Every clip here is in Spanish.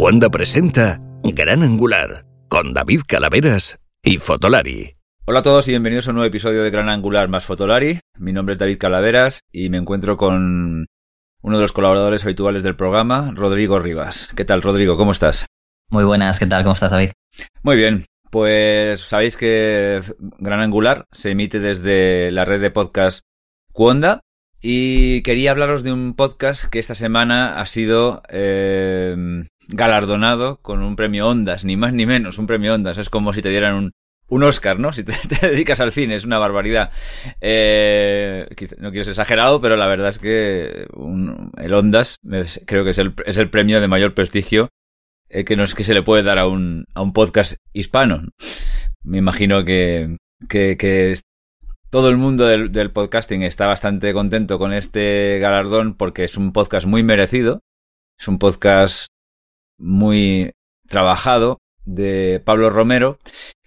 Cuanda presenta Gran Angular con David Calaveras y Fotolari. Hola a todos y bienvenidos a un nuevo episodio de Gran Angular más Fotolari. Mi nombre es David Calaveras y me encuentro con uno de los colaboradores habituales del programa, Rodrigo Rivas. ¿Qué tal, Rodrigo? ¿Cómo estás? Muy buenas, ¿qué tal? ¿Cómo estás, David? Muy bien. Pues sabéis que Gran Angular se emite desde la red de podcast Cuonda y quería hablaros de un podcast que esta semana ha sido eh, galardonado con un premio Ondas, ni más ni menos, un premio Ondas. Es como si te dieran un, un Oscar, ¿no? Si te, dedicas al cine, es una barbaridad. Eh, no quiero ser exagerado, pero la verdad es que el Ondas creo que es el, es el premio de mayor prestigio eh, que no es que se le puede dar a un, a un podcast hispano. Me imagino que, que, que todo el mundo del, podcasting está bastante contento con este galardón porque es un podcast muy merecido. Es un podcast muy trabajado de Pablo Romero.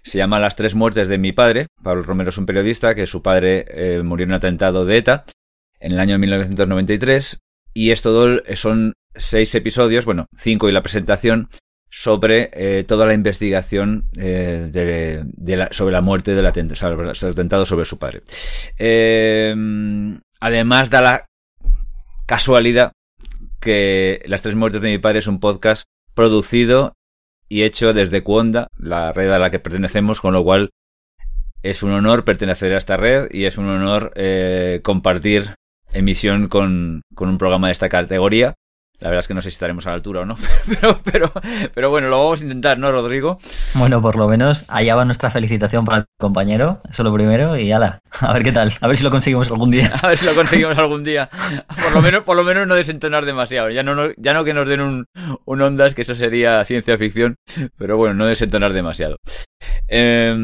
Se llama Las tres muertes de mi padre. Pablo Romero es un periodista que su padre eh, murió en un atentado de ETA en el año 1993. Y esto son seis episodios, bueno, cinco y la presentación, sobre eh, toda la investigación eh, de, de la, sobre la muerte del atentado, sobre su padre. Eh, además da la casualidad que Las tres muertes de mi padre es un podcast producido y hecho desde Cuonda, la red a la que pertenecemos, con lo cual es un honor pertenecer a esta red y es un honor eh, compartir emisión con, con un programa de esta categoría. La verdad es que no sé si estaremos a la altura o no, pero, pero, pero bueno, lo vamos a intentar, ¿no, Rodrigo? Bueno, por lo menos allá va nuestra felicitación para el compañero, eso lo primero, y ala, a ver qué tal, a ver si lo conseguimos algún día. A ver si lo conseguimos algún día. Por lo menos, por lo menos no desentonar demasiado. Ya no, ya no que nos den un, un ondas, que eso sería ciencia ficción, pero bueno, no desentonar demasiado. Eh,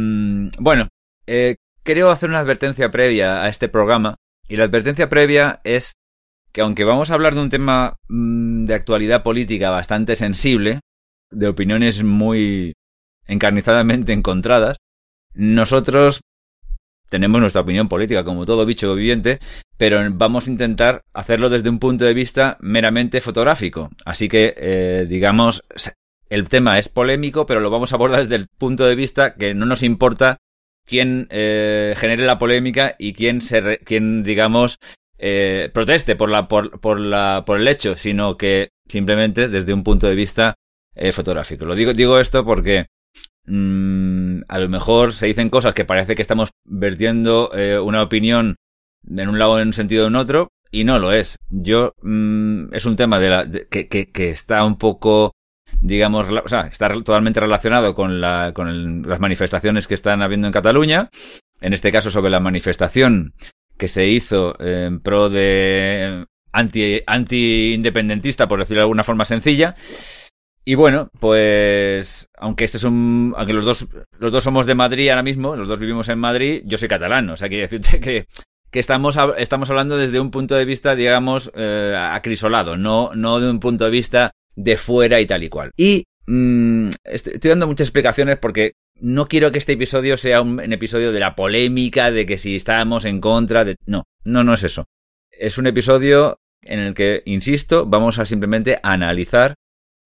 bueno, eh, creo hacer una advertencia previa a este programa, y la advertencia previa es que aunque vamos a hablar de un tema mmm, de actualidad política bastante sensible, de opiniones muy encarnizadamente encontradas, nosotros tenemos nuestra opinión política, como todo bicho viviente, pero vamos a intentar hacerlo desde un punto de vista meramente fotográfico. Así que, eh, digamos, el tema es polémico, pero lo vamos a abordar desde el punto de vista que no nos importa quién eh, genere la polémica y quién, se quién digamos, eh, proteste por, la, por, por, la, por el hecho, sino que simplemente desde un punto de vista eh, fotográfico. Lo digo, digo esto porque mmm, a lo mejor se dicen cosas que parece que estamos vertiendo eh, una opinión en un lado en un sentido o en otro, y no lo es. Yo, mmm, es un tema de la, que, que, que, está un poco, digamos, o sea, está totalmente relacionado con, la, con las manifestaciones que están habiendo en Cataluña. En este caso, sobre la manifestación que se hizo en pro de anti, anti-independentista, por decirlo de alguna forma sencilla. Y bueno, pues aunque este es un, aunque los dos, los dos somos de Madrid ahora mismo, los dos vivimos en Madrid, yo soy catalán, o sea, quiero decirte que, que estamos, estamos hablando desde un punto de vista, digamos, eh, acrisolado, no, no de un punto de vista de fuera y tal y cual. Y mmm, estoy, estoy dando muchas explicaciones porque no quiero que este episodio sea un, episodio de la polémica, de que si estamos en contra de... No, no, no es eso. Es un episodio en el que, insisto, vamos a simplemente analizar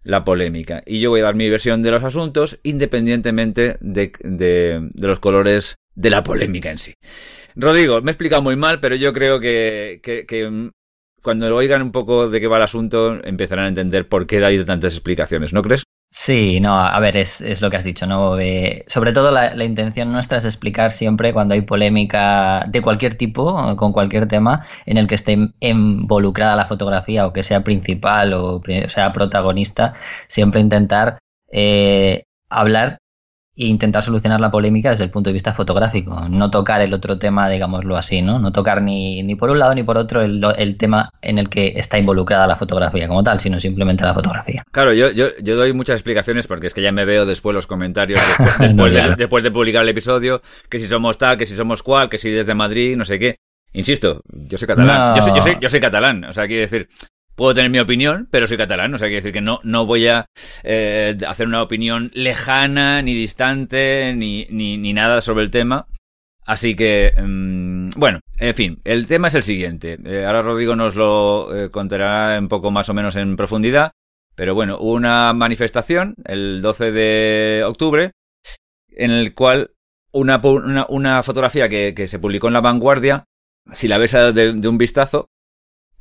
la polémica. Y yo voy a dar mi versión de los asuntos independientemente de, de, de los colores de la polémica en sí. Rodrigo, me he explicado muy mal, pero yo creo que, que, que cuando lo oigan un poco de qué va el asunto, empezarán a entender por qué he dado tantas explicaciones, ¿no crees? Sí, no, a ver, es, es lo que has dicho, ¿no? Eh, sobre todo la, la, intención nuestra es explicar siempre cuando hay polémica de cualquier tipo, con cualquier tema, en el que esté involucrada la fotografía o que sea principal o, o sea protagonista, siempre intentar eh, hablar e intentar solucionar la polémica desde el punto de vista fotográfico, no tocar el otro tema, digámoslo así, ¿no? No tocar ni, ni por un lado ni por otro el, el, tema en el que está involucrada la fotografía como tal, sino simplemente la fotografía. Claro, yo, yo, yo doy muchas explicaciones porque es que ya me veo después los comentarios, después, después, de, después de publicar el episodio, que si somos tal, que si somos cual, que si desde Madrid, no sé qué. Insisto, yo soy catalán, no. yo, soy, yo, soy, yo soy catalán, o sea, quiero decir, puedo tener mi opinión, pero soy catalán, o sea, quiere decir que no, no voy a eh, hacer una opinión lejana, ni distante, ni, ni, ni nada sobre el tema. Así que, mmm, bueno, en fin, el tema es el siguiente. Eh, ahora Rodrigo nos lo eh, contará un poco más o menos en profundidad. Pero bueno, hubo una manifestación el 12 de octubre en el cual una, una, fotografía que, se publicó en La Vanguardia, si la ves de, un vistazo,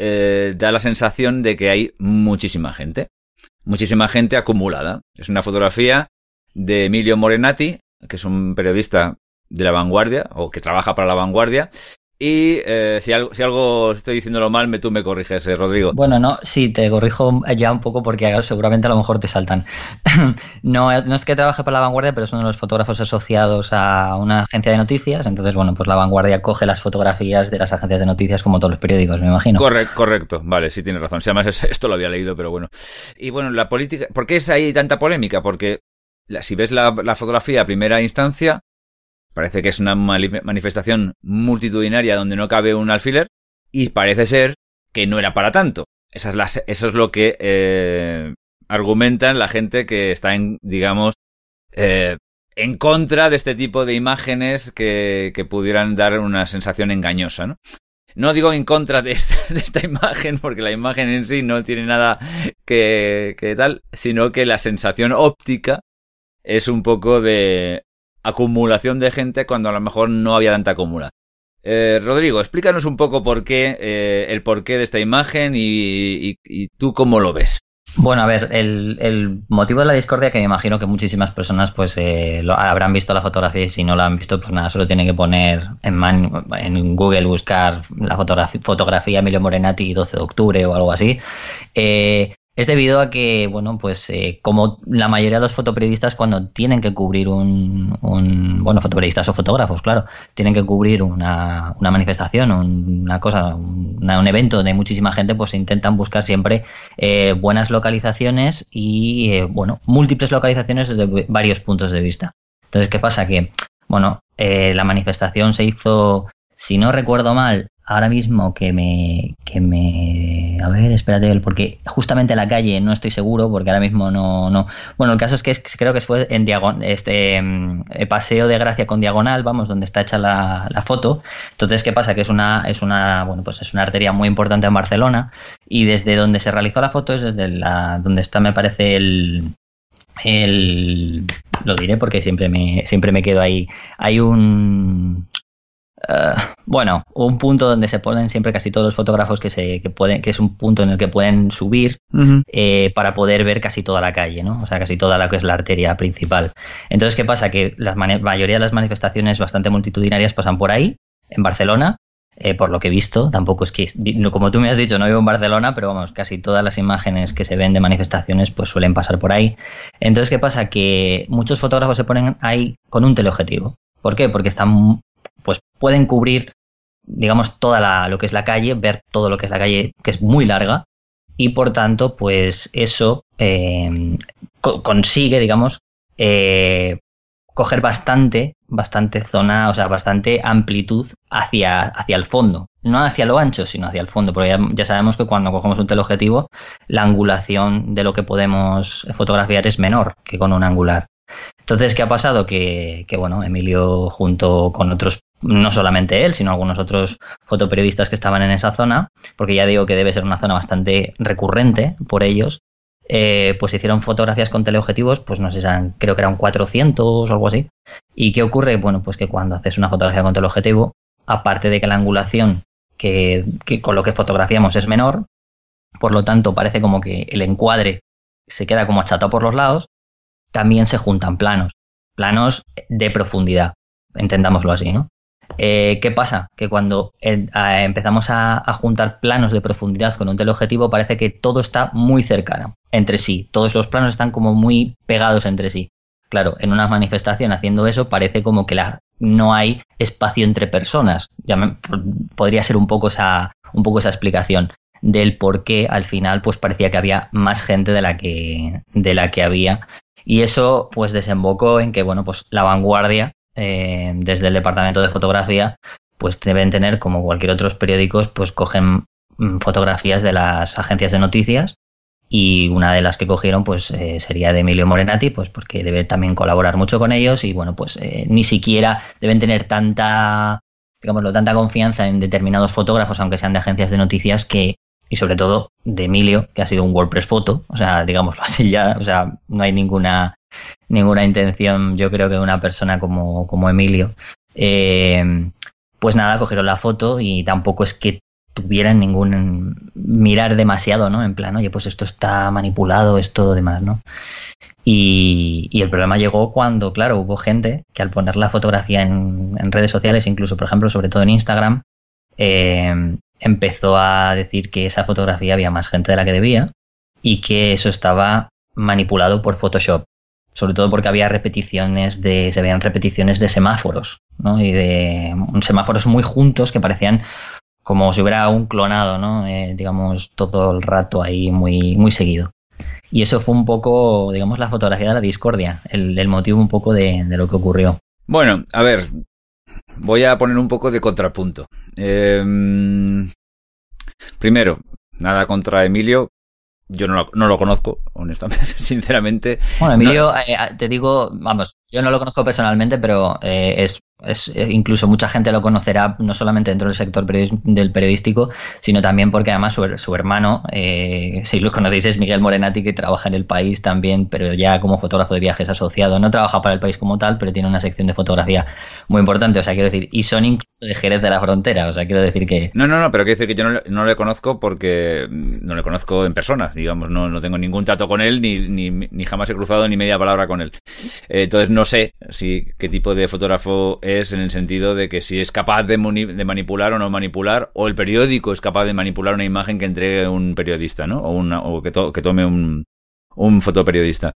eh, da la sensación de que hay muchísima gente. Muchísima gente acumulada. Es una fotografía de Emilio Morenati, que es un periodista de La Vanguardia, o que trabaja para La Vanguardia, y eh, si, algo, si algo estoy diciéndolo mal, me, tú me corriges, eh, Rodrigo. Bueno, no, sí, te corrijo ya un poco porque seguramente a lo mejor te saltan. no, no es que trabaje para La Vanguardia, pero es uno de los fotógrafos asociados a una agencia de noticias. Entonces, bueno, pues La Vanguardia coge las fotografías de las agencias de noticias como todos los periódicos, me imagino. Correcto, correcto. Vale, sí tienes razón. Si además esto lo había leído, pero bueno. Y bueno, la política... ¿Por qué es ahí tanta polémica? Porque si ves la, la fotografía a primera instancia, Parece que es una manifestación multitudinaria donde no cabe un alfiler y parece ser que no era para tanto. Eso es lo que eh, argumentan la gente que está en, digamos, eh, en contra de este tipo de imágenes que, que pudieran dar una sensación engañosa, ¿no? No digo en contra de esta, de esta, imagen, porque la imagen en sí no tiene nada que, que tal, sino que la sensación óptica es un poco de acumulación de gente cuando a lo mejor no había tanta acumulación. Eh, Rodrigo, explícanos un poco por qué, eh, el porqué de esta imagen y, tú cómo lo ves. Bueno, a ver, el, motivo de la discordia que me imagino que muchísimas personas pues eh, lo, habrán visto la fotografía y si no la han visto pues nada, solo tienen que poner en, en Google buscar la fotografía, fotografía Emilio Morenati 12 de octubre o algo así. Eh, es debido a que, bueno, pues eh, como la mayoría de los fotoperiodistas cuando tienen que cubrir un, bueno, fotoperiodistas o fotógrafos, claro, tienen que cubrir una, manifestación, una cosa, un evento donde hay muchísima gente, pues intentan buscar siempre eh, buenas localizaciones y, eh, bueno, múltiples localizaciones desde varios puntos de vista. Entonces, ¿qué pasa? Que, bueno, la manifestación se hizo, si no recuerdo mal, ahora mismo que me, que me, a ver, espérate, porque justamente la calle no estoy seguro, porque ahora mismo no, no, bueno, el caso es que creo que fue en diagonal, este, mm, paseo de Gracia con diagonal, vamos, donde está hecha la, la, foto. Entonces, ¿qué pasa? Que es una, es una, bueno, pues es una arteria muy importante en Barcelona y desde donde se realizó la foto es desde la, donde está, me parece el, el, lo diré porque siempre me, siempre me quedo ahí. Hay un, eh, bueno, un punto donde se ponen siempre casi todos los fotógrafos que se que pueden, que es un punto en el que pueden subir eh, para poder ver casi toda la calle, ¿no? O sea, casi toda la que es la arteria principal. Entonces, ¿qué pasa? Que la mayoría de las manifestaciones bastante multitudinarias pasan por ahí, en Barcelona, eh, por lo que he visto. Tampoco es que, como tú me has dicho, no vivo en Barcelona, pero vamos, casi todas las imágenes que se ven de manifestaciones pues suelen pasar por ahí. Entonces, ¿qué pasa? Que muchos fotógrafos se ponen ahí con un teleobjetivo. ¿Por qué? Porque están pues pueden cubrir, digamos, toda la, lo que es la calle, ver todo lo que es la calle, que es muy larga, y por tanto, pues eso eh, consigue, digamos, eh, coger bastante, bastante zona, o sea, bastante amplitud hacia, hacia el fondo. No hacia lo ancho, sino hacia el fondo, porque ya, sabemos que cuando cogemos un teleobjetivo, la angulación de lo que podemos fotografiar es menor que con un angular. Entonces, ¿qué ha pasado? Que, bueno, Emilio junto con otros no solamente él, sino algunos otros fotoperiodistas que estaban en esa zona, porque ya digo que debe ser una zona bastante recurrente por ellos, eh, pues hicieron fotografías con teleobjetivos, pues no sé, creo que eran 400 o algo así. ¿Y qué ocurre? Bueno, pues que cuando haces una fotografía con teleobjetivo, aparte de que la angulación que, que con lo que fotografiamos es menor, por lo tanto parece como que el encuadre se queda como achatado por los lados, también se juntan planos, planos de profundidad, entendámoslo así, ¿no? Eh, ¿Qué pasa? Que cuando empezamos a, juntar planos de profundidad con un teleobjetivo parece que todo está muy cercano entre sí. Todos los planos están como muy pegados entre sí. Claro, en una manifestación haciendo eso parece como que la, no hay espacio entre personas. Podría ser un poco esa, un poco esa explicación del por qué al final pues parecía que había más gente de la que, de la que había. Y eso pues desembocó en que bueno pues la vanguardia eh, desde el departamento de fotografía, pues deben tener, como cualquier otros periódicos, pues cogen mm, fotografías de las agencias de noticias y una de las que cogieron pues eh, sería de Emilio Morenati, pues porque debe también colaborar mucho con ellos y bueno, pues eh, ni siquiera deben tener tanta, digámoslo, tanta confianza en determinados fotógrafos, aunque sean de agencias de noticias, que y sobre todo de Emilio, que ha sido un WordPress foto, o sea, digámoslo así ya, o sea, no hay ninguna, ninguna intención, yo creo que una persona como, como Emilio. Eh, pues nada, cogieron la foto y tampoco es que tuvieran ningún mirar demasiado, ¿no? En plan, oye, pues esto está manipulado, esto demás, ¿no? Y, y, el problema llegó cuando, claro, hubo gente que al poner la fotografía en, en redes sociales, incluso, por ejemplo, sobre todo en Instagram, eh, empezó a decir que esa fotografía había más gente de la que debía y que eso estaba manipulado por Photoshop. Sobre todo porque había repeticiones de, se veían repeticiones de semáforos, ¿no? Y de semáforos muy juntos que parecían como si hubiera un clonado, ¿no? Eh, digamos, todo el rato ahí muy, muy seguido. Y eso fue un poco, digamos, la fotografía de la discordia, el, motivo un poco de, de, lo que ocurrió. Bueno, a ver, voy a poner un poco de contrapunto. Eh, primero, nada contra Emilio. Yo no lo, no lo, conozco, honestamente, sinceramente. Bueno, Emilio, no... eh, te digo, vamos, yo no lo conozco personalmente, pero eh, es es, eh, incluso mucha gente lo conocerá no solamente dentro del sector del periodístico, sino también porque además su, su hermano, eh, si lo conocéis, es Miguel Morenati, que trabaja en el país también, pero ya como fotógrafo de viajes asociado. No trabaja para el país como tal, pero tiene una sección de fotografía muy importante. O sea, quiero decir, y son incluso de Jerez de la Frontera. O sea, quiero decir que. No, no, no, pero quiero decir que yo no, no le conozco porque no le conozco en persona, digamos, no, no tengo ningún trato con él, ni, ni, ni jamás he cruzado ni media palabra con él. Eh, entonces no sé si qué tipo de fotógrafo es en el sentido de que si es capaz de, de, manipular o no manipular, o el periódico es capaz de manipular una imagen que entregue un periodista, ¿no? O, una, o que, to que, tome un, un fotoperiodista.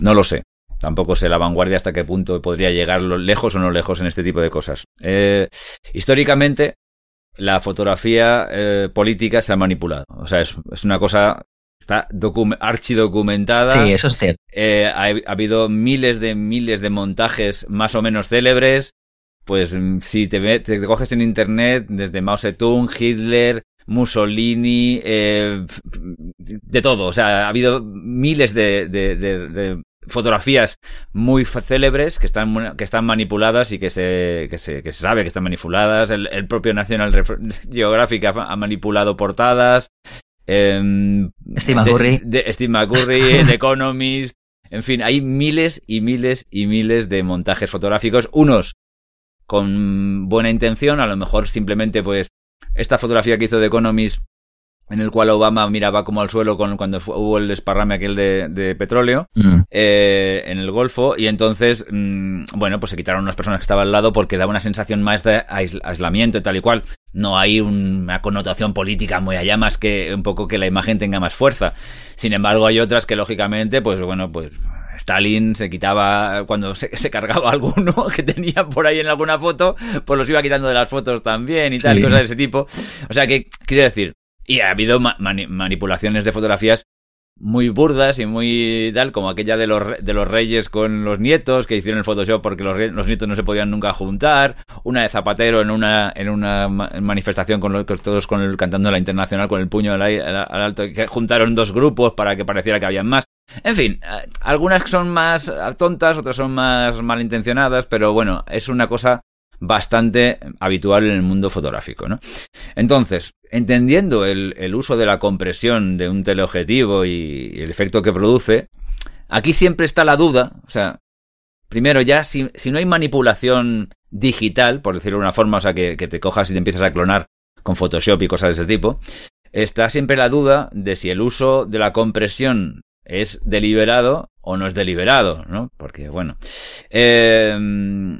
No lo sé. Tampoco sé la vanguardia hasta qué punto podría llegar lejos o no lejos en este tipo de cosas. Eh, históricamente, la fotografía eh, política se ha manipulado. O sea, es, es una cosa está archidocumentada. Sí, eso es cierto. Eh, ha, ha, habido miles de miles de montajes más o menos célebres. Pues si te, te coges en internet desde Mao Zedong, Hitler, Mussolini, eh, de todo. O sea, ha habido miles de, de, de, de fotografías muy célebres que están, que están manipuladas y que se, que se, que se sabe que están manipuladas. El, el propio National Geographic ha, ha manipulado portadas. Eh, Steve McCurry. Steve McCurry, The Economist. En fin, hay miles y miles y miles de montajes fotográficos. Unos con buena intención, a lo mejor simplemente pues esta fotografía que hizo The Economist en el cual Obama miraba como al suelo con, cuando fue, hubo el desparrame aquel de, de petróleo mm. eh, en el Golfo y entonces, mmm, bueno, pues se quitaron unas personas que estaban al lado porque daba una sensación más de aisl aislamiento y tal y cual. No hay una connotación política muy allá más que un poco que la imagen tenga más fuerza. Sin embargo, hay otras que lógicamente, pues bueno, pues Stalin se quitaba cuando se, se, cargaba alguno que tenía por ahí en alguna foto, pues los iba quitando de las fotos también y tal, sí. cosas de ese tipo. O sea que, quiero decir, y ha habido ma mani manipulaciones de fotografías muy burdas y muy tal, como aquella de los, de los reyes con los nietos que hicieron el Photoshop porque los, los nietos no se podían nunca juntar, una de Zapatero en una, en una manifestación con los, todos con el, cantando la internacional con el puño al, al, al alto, que juntaron dos grupos para que pareciera que habían más. En fin, algunas son más tontas, otras son más malintencionadas, pero bueno, es una cosa bastante habitual en el mundo fotográfico, ¿no? Entonces, entendiendo el, uso de la compresión de un teleobjetivo y, el efecto que produce, aquí siempre está la duda, o sea, primero ya, si, si no hay manipulación digital, por decirlo de una forma, o sea, que, que te cojas y te empiezas a clonar con Photoshop y cosas de ese tipo, está siempre la duda de si el uso de la compresión es deliberado o no es deliberado, ¿no? Porque, bueno, eh,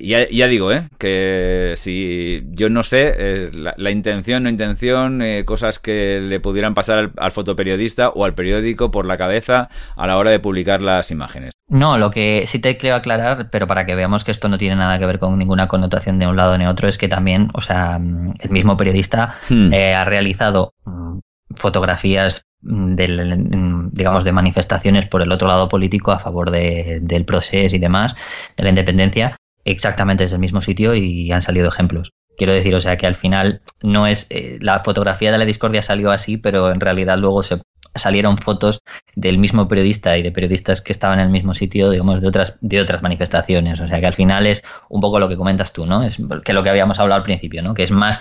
ya, ya, digo, ¿eh? Que si yo no sé, eh, la, la, intención, no intención, eh, cosas que le pudieran pasar al, al, fotoperiodista o al periódico por la cabeza a la hora de publicar las imágenes. No, lo que sí te quiero aclarar, pero para que veamos que esto no tiene nada que ver con ninguna connotación de un lado ni otro, es que también, o sea, el mismo periodista hmm. eh, ha realizado mm, fotografías del, digamos, de manifestaciones por el otro lado político a favor de, del proceso y demás, de la independencia, exactamente desde el mismo sitio y han salido ejemplos. Quiero decir, o sea, que al final no es. Eh, la fotografía de la discordia salió así, pero en realidad luego se salieron fotos del mismo periodista y de periodistas que estaban en el mismo sitio, digamos, de otras, de otras manifestaciones. O sea, que al final es un poco lo que comentas tú, ¿no? Es que lo que habíamos hablado al principio, ¿no? Que es más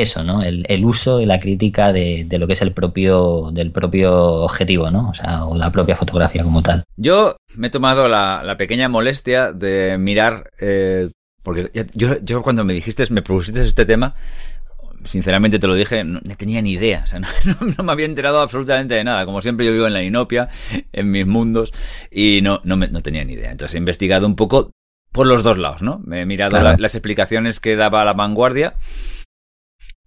eso, ¿no? El, uso y la crítica de, lo que es el propio, del propio objetivo, ¿no? O sea, o la propia fotografía como tal. Yo me he tomado la, pequeña molestia de mirar, eh, porque yo, yo cuando me dijiste, me propusiste este tema, sinceramente te lo dije, no, tenía ni idea. O sea, no, me había enterado absolutamente de nada. Como siempre, yo vivo en la inopia, en mis mundos, y no, no, no tenía ni idea. Entonces he investigado un poco por los dos lados, ¿no? Me he mirado las explicaciones que daba la vanguardia,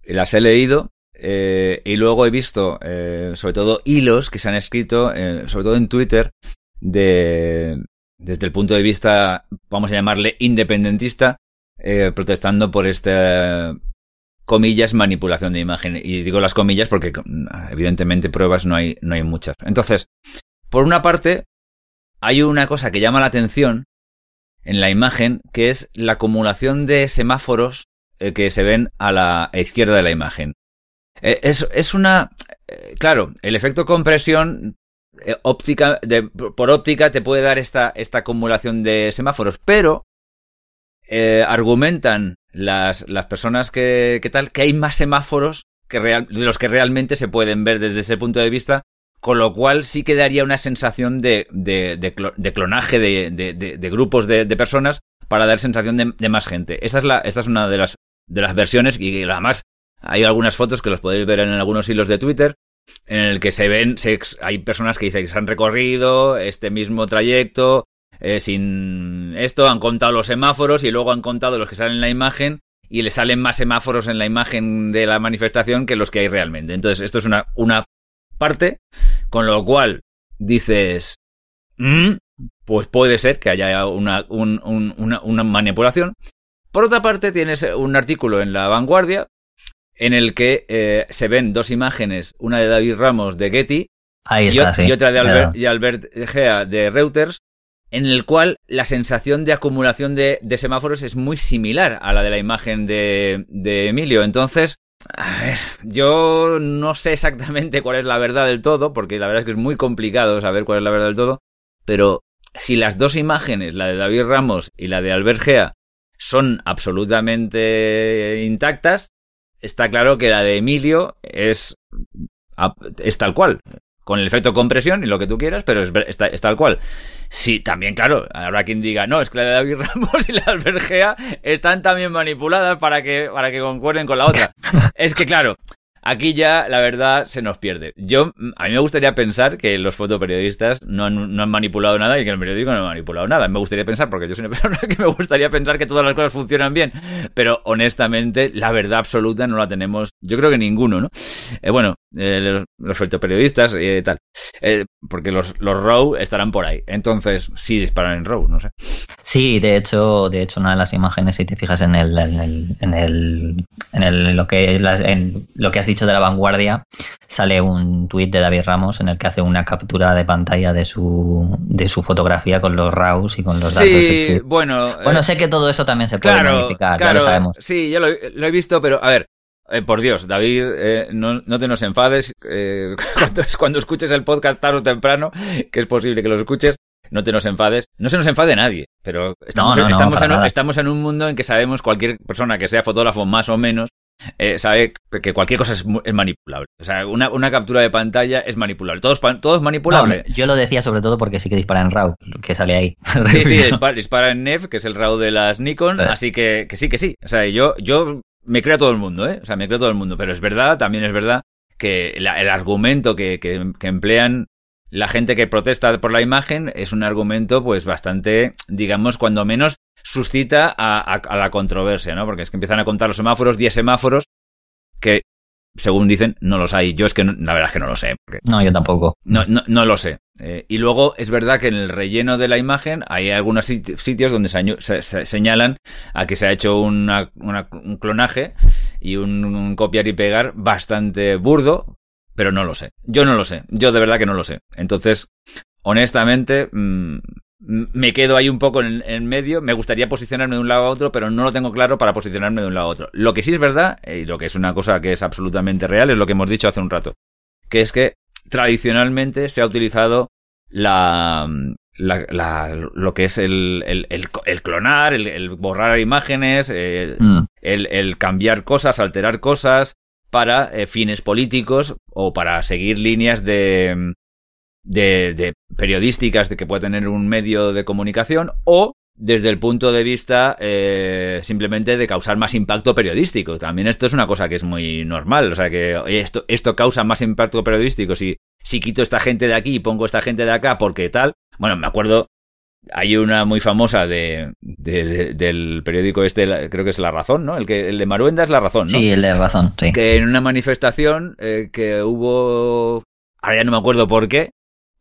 las he leído, eh, y luego he visto, eh, sobre todo, hilos que se han escrito, eh, sobre todo en Twitter, de, desde el punto de vista, vamos a llamarle independentista, protestando por este comillas, manipulación de imagen. Y digo las comillas porque evidentemente pruebas no hay, no hay muchas. Entonces, por una parte, hay una cosa que llama la atención en la imagen, que es la acumulación de semáforos eh, que se ven a la izquierda de la imagen. Eh, es, es, una... Eh, claro, el efecto compresión óptica, por óptica te puede dar esta, esta acumulación de semáforos, pero argumentan las, las personas que, que, tal, que hay más semáforos que real, de los que realmente se pueden ver desde ese punto de vista, con lo cual sí que daría una sensación de, de, de, clonaje de, de, grupos de, personas para dar sensación de, más gente. Esta es, la, esta es una de las, de las versiones y además hay algunas fotos que los podéis ver en algunos hilos de Twitter en el que se ven, se, hay personas que dicen que se han recorrido este mismo trayecto eh, sin esto, han contado los semáforos y luego han contado los que salen en la imagen y le salen más semáforos en la imagen de la manifestación que los que hay realmente. Entonces, esto es una, una parte, con lo cual dices, mm, pues puede ser que haya una, una, manipulación. Por otra parte, tienes un artículo en La Vanguardia en el que eh, se ven dos imágenes, una de David Ramos de Getty y, otra de Albert, y Albert Gea de Reuters, en el cual la sensación de acumulación de, semáforos es muy similar a la de la imagen de, de, Emilio. Entonces, a ver, yo no sé exactamente cuál es la verdad del todo, porque la verdad es que es muy complicado saber cuál es la verdad del todo, pero si las dos imágenes, la de David Ramos y la de Albert Gea, son absolutamente intactas, está claro que la de Emilio es, es tal cual con el efecto compresión y lo que tú quieras, pero es, está, tal cual. Sí, también, claro, habrá quien diga, no, es que la de David Ramos y la Albergea están también manipuladas para que, para que concuerden con la otra. es que, claro, Aquí ya, la verdad, se nos pierde. Yo, a mí me gustaría pensar que los fotoperiodistas no han, no han manipulado nada y que el periódico no ha manipulado nada. Me gustaría pensar, porque yo soy una persona que me gustaría pensar que todas las cosas funcionan bien. Pero, honestamente, la verdad absoluta no la tenemos, yo creo que ninguno, ¿no? Eh, bueno, eh, los fotoperiodistas y eh, tal. Eh, porque los, los RAW estarán por ahí. Entonces, sí disparan en RAW, no sé. Sí, de hecho, de hecho, una de las imágenes, si te fijas en el, en el, en el, en el lo que en lo que has dicho de la vanguardia, sale un tuit de David Ramos en el que hace una captura de pantalla de su, de su fotografía con los RAWs y con los datos. Sí, bueno. Bueno, eh, sé que todo eso también se puede modificar, ya lo sabemos. Sí, ya lo, lo, he visto, pero a ver, eh, por Dios, David, eh, no, no, te nos enfades. Eh, cuando, cuando, escuches el podcast tarde o temprano, que es posible que lo escuches, no te nos enfades. No se nos enfade nadie, pero estamos, estamos, en, un, estamos en un mundo en que sabemos cualquier persona que sea fotógrafo más o menos eh, sabe que cualquier cosa es, manipulable. O sea, una, una, captura de pantalla es manipulable. Todo es, todo es manipulable. yo lo decía sobre todo porque sí que dispara en RAW, que sale ahí. Sí, sí, dispara, en NEF, que es el RAW de las Nikon, así que, que sí, que sí. O sea, yo, yo me creo todo el mundo, ¿eh? O sea, me creo todo el mundo. Pero es verdad, también es verdad que el argumento que, que, que, emplean la gente que protesta por la imagen es un argumento, pues, bastante, digamos, cuando menos suscita a, a, la controversia, ¿no? Porque es que empiezan a contar los semáforos, 10 semáforos, que según dicen, no los hay. Yo es que la verdad es que no lo sé. No, yo tampoco. No, no, no lo sé. Eh, y luego es verdad que en el relleno de la imagen hay algunos sitios donde se, señalan a que se ha hecho un clonaje y un, copiar y pegar bastante burdo, pero no lo sé. Yo no lo sé. Yo de verdad que no lo sé. Entonces, honestamente, mm, me quedo ahí un poco en, en, medio. Me gustaría posicionarme de un lado a otro, pero no lo tengo claro para posicionarme de un lado a otro. Lo que sí es verdad, y lo que es una cosa que es absolutamente real, es lo que hemos dicho hace un rato. Que es que tradicionalmente se ha utilizado la, lo que es el, el, clonar, el, borrar imágenes, eh, mm. el, cambiar cosas, alterar cosas para eh, fines políticos o para seguir líneas de, de, de periodísticas de que pueda tener un medio de comunicación o desde el punto de vista eh, simplemente de causar más impacto periodístico. También esto es una cosa que es muy normal. O sea que esto, esto causa más impacto periodístico si, si quito esta gente de aquí y pongo esta gente de acá porque tal. Bueno, me acuerdo, hay una muy famosa de, del periódico este, creo que es La Razón, ¿no? El, que, el de Maruenda es La Razón, ¿no? Sí, el de Razón, sí. Que en una manifestación eh, que hubo, ahora ya no me acuerdo por qué,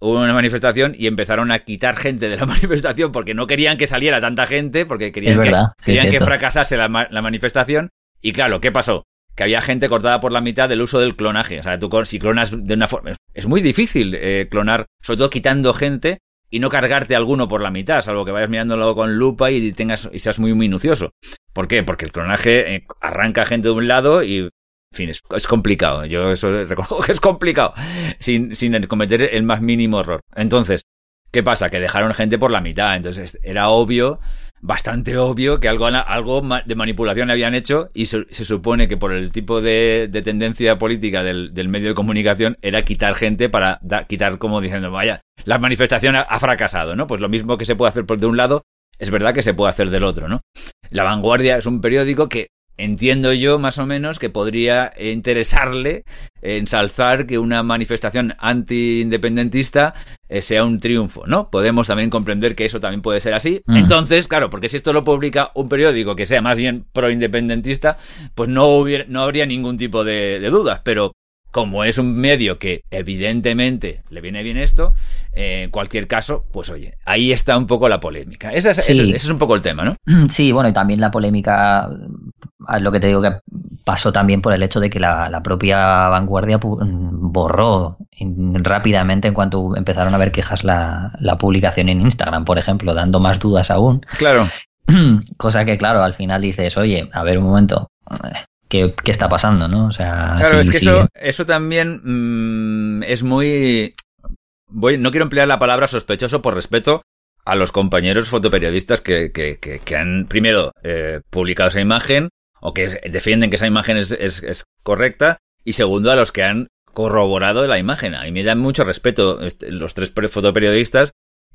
hubo una manifestación y empezaron a quitar gente de la manifestación porque no querían que saliera tanta gente, porque querían, que, querían que fracasase la, manifestación. Y claro, ¿qué pasó? Que había gente cortada por la mitad del uso del clonaje. O sea, tú si clonas de una forma... Es muy difícil eh, clonar, sobre todo quitando gente y no cargarte alguno por la mitad, salvo que vayas mirándolo con lupa y tengas y seas muy minucioso. ¿Por qué? Porque el clonaje eh, arranca gente de un lado y en fin, es, complicado. Yo eso reconozco que es complicado. Sin, sin cometer el más mínimo error. Entonces, ¿qué pasa? Que dejaron gente por la mitad. Entonces, era obvio, bastante obvio, que algo, algo de manipulación habían hecho. Y se, supone que por el tipo de, tendencia política del, medio de comunicación era quitar gente para quitar como diciendo, vaya, la manifestación ha, ha fracasado, ¿no? Pues lo mismo que se puede hacer por de un lado, es verdad que se puede hacer del otro, ¿no? La Vanguardia es un periódico que entiendo yo más o menos que podría interesarle ensalzar que una manifestación anti-independentista eh, sea un triunfo, ¿no? Podemos también comprender que eso también puede ser así. Mm. Entonces, claro, porque si esto lo publica un periódico que sea más bien pro-independentista, pues no, hubiera, no habría ningún tipo de, de dudas, pero como es un medio que evidentemente le viene bien esto, eh, en cualquier caso, pues oye, ahí está un poco la polémica. Ese es, ese, es, un poco el tema, ¿no? Sí, bueno, y también la polémica, lo que te digo que pasó también por el hecho de que la, propia vanguardia borró rápidamente en cuanto empezaron a ver quejas la, la publicación en Instagram, por ejemplo, dando más dudas aún. Claro. Cosa que, claro, al final dices, oye, a ver un momento, qué, está pasando, ¿no? O sea, claro, es que eso, eso también mm, es muy... Voy, no quiero emplear la palabra sospechoso por respeto a los compañeros fotoperiodistas que, que, que, han, primero, eh, publicado esa imagen o que defienden que esa imagen es, es, es, correcta y segundo, a los que han corroborado la imagen. A me da mucho respeto este, los tres fotoperiodistas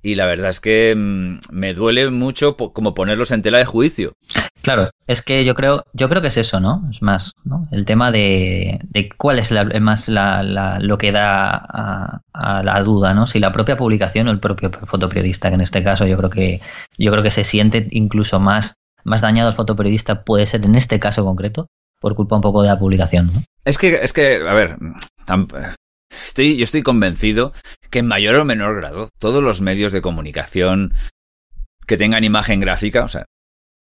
y la verdad es que mm, me duele mucho como ponerlos en tela de juicio. Claro, es que yo creo, yo creo que es eso, ¿no? Es más, ¿no? El tema de, de cuál es la, más la, lo que da a, la duda, ¿no? Si la propia publicación o el propio fotoperiodista, que en este caso yo creo que, yo creo que se siente incluso más, más dañado el fotoperiodista puede ser en este caso concreto, por culpa un poco de la publicación, ¿no? Es que, es que, a ver, Estoy, yo estoy convencido que en mayor o menor grado todos los medios de comunicación que tengan imagen gráfica, o sea,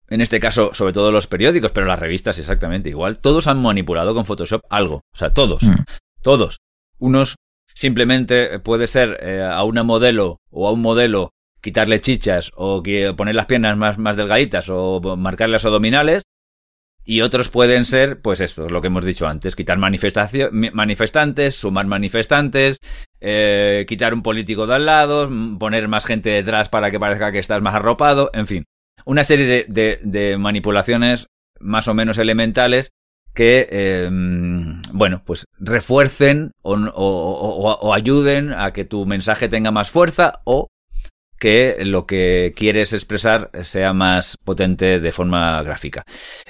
en este caso sobre todo los periódicos, pero las revistas exactamente igual, todos han manipulado con Photoshop algo, o sea, todos, mm. todos. Unos simplemente puede ser eh, a una modelo o a un modelo quitarle chichas o poner las piernas más, más delgaditas o marcarle las abdominales y otros pueden ser, pues esto, lo que hemos dicho antes, quitar manifestantes, sumar manifestantes, eh, quitar un político de al lado, poner más gente detrás para que parezca que estás más arropado, en fin. Una serie de, manipulaciones más o menos elementales que, eh, bueno, pues refuercen o ayuden a que tu mensaje tenga más fuerza o que lo que quieres expresar sea más potente de forma gráfica.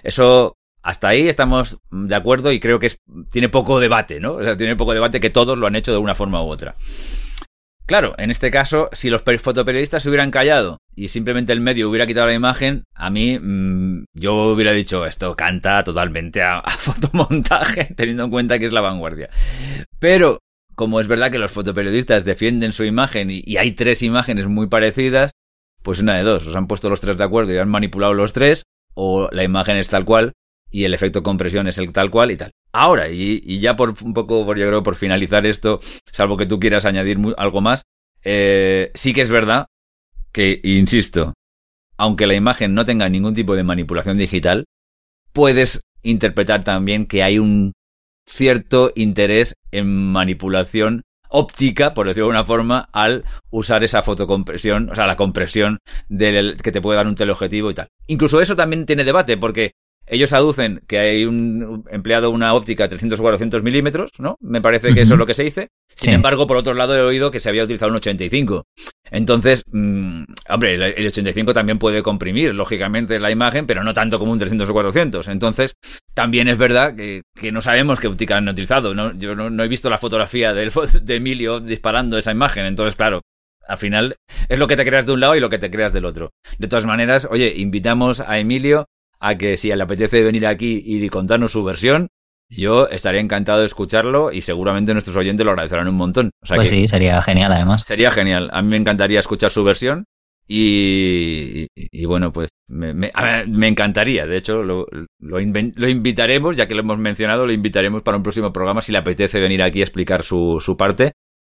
Eso, hasta ahí estamos de acuerdo y creo que tiene poco debate, ¿no? O sea, tiene poco debate que todos lo han hecho de una forma u otra. Claro, en este caso, si los fotoperiodistas se hubieran callado y simplemente el medio hubiera quitado la imagen, a mí mm, yo hubiera dicho esto canta totalmente a, fotomontaje, teniendo en cuenta que es la vanguardia. Pero como es verdad que los fotoperiodistas defienden su imagen y, hay tres imágenes muy parecidas, pues una de dos, os han puesto los tres de acuerdo y han manipulado los tres, o la imagen es tal cual y el efecto compresión es el tal cual y tal. Ahora, y, ya por un poco, por, yo creo, por finalizar esto, salvo que tú quieras añadir algo más, eh, sí que es verdad que, insisto, aunque la imagen no tenga ningún tipo de manipulación digital, puedes interpretar también que hay un cierto interés en manipulación óptica, por decirlo de alguna forma, al usar esa fotocompresión, o sea, la compresión del, que te puede dar un teleobjetivo y tal. Incluso eso también tiene debate, porque ellos aducen que hay un empleado una óptica de 300 o 400 milímetros, ¿no? Me parece que eso es lo que se dice. Sin embargo, por otro lado, he oído que se había utilizado un 85. Entonces, mmm, hombre, el 85 también puede comprimir, lógicamente, la imagen, pero no tanto como un 300 o 400. Entonces, también es verdad que, que no sabemos qué óptica han utilizado. ¿no? Yo no, no he visto la fotografía de, de Emilio disparando esa imagen. Entonces, claro, al final es lo que te creas de un lado y lo que te creas del otro. De todas maneras, oye, invitamos a Emilio a que si le apetece venir aquí y contarnos su versión, yo estaría encantado de escucharlo y seguramente nuestros oyentes lo agradecerán un montón. pues sí, sería genial además. Sería genial. A mí me encantaría escuchar su versión y, bueno, pues me, me, me, encantaría. De hecho, lo, lo, lo, invitaremos, ya que lo hemos mencionado, lo invitaremos para un próximo programa si le apetece venir aquí a explicar su, su parte,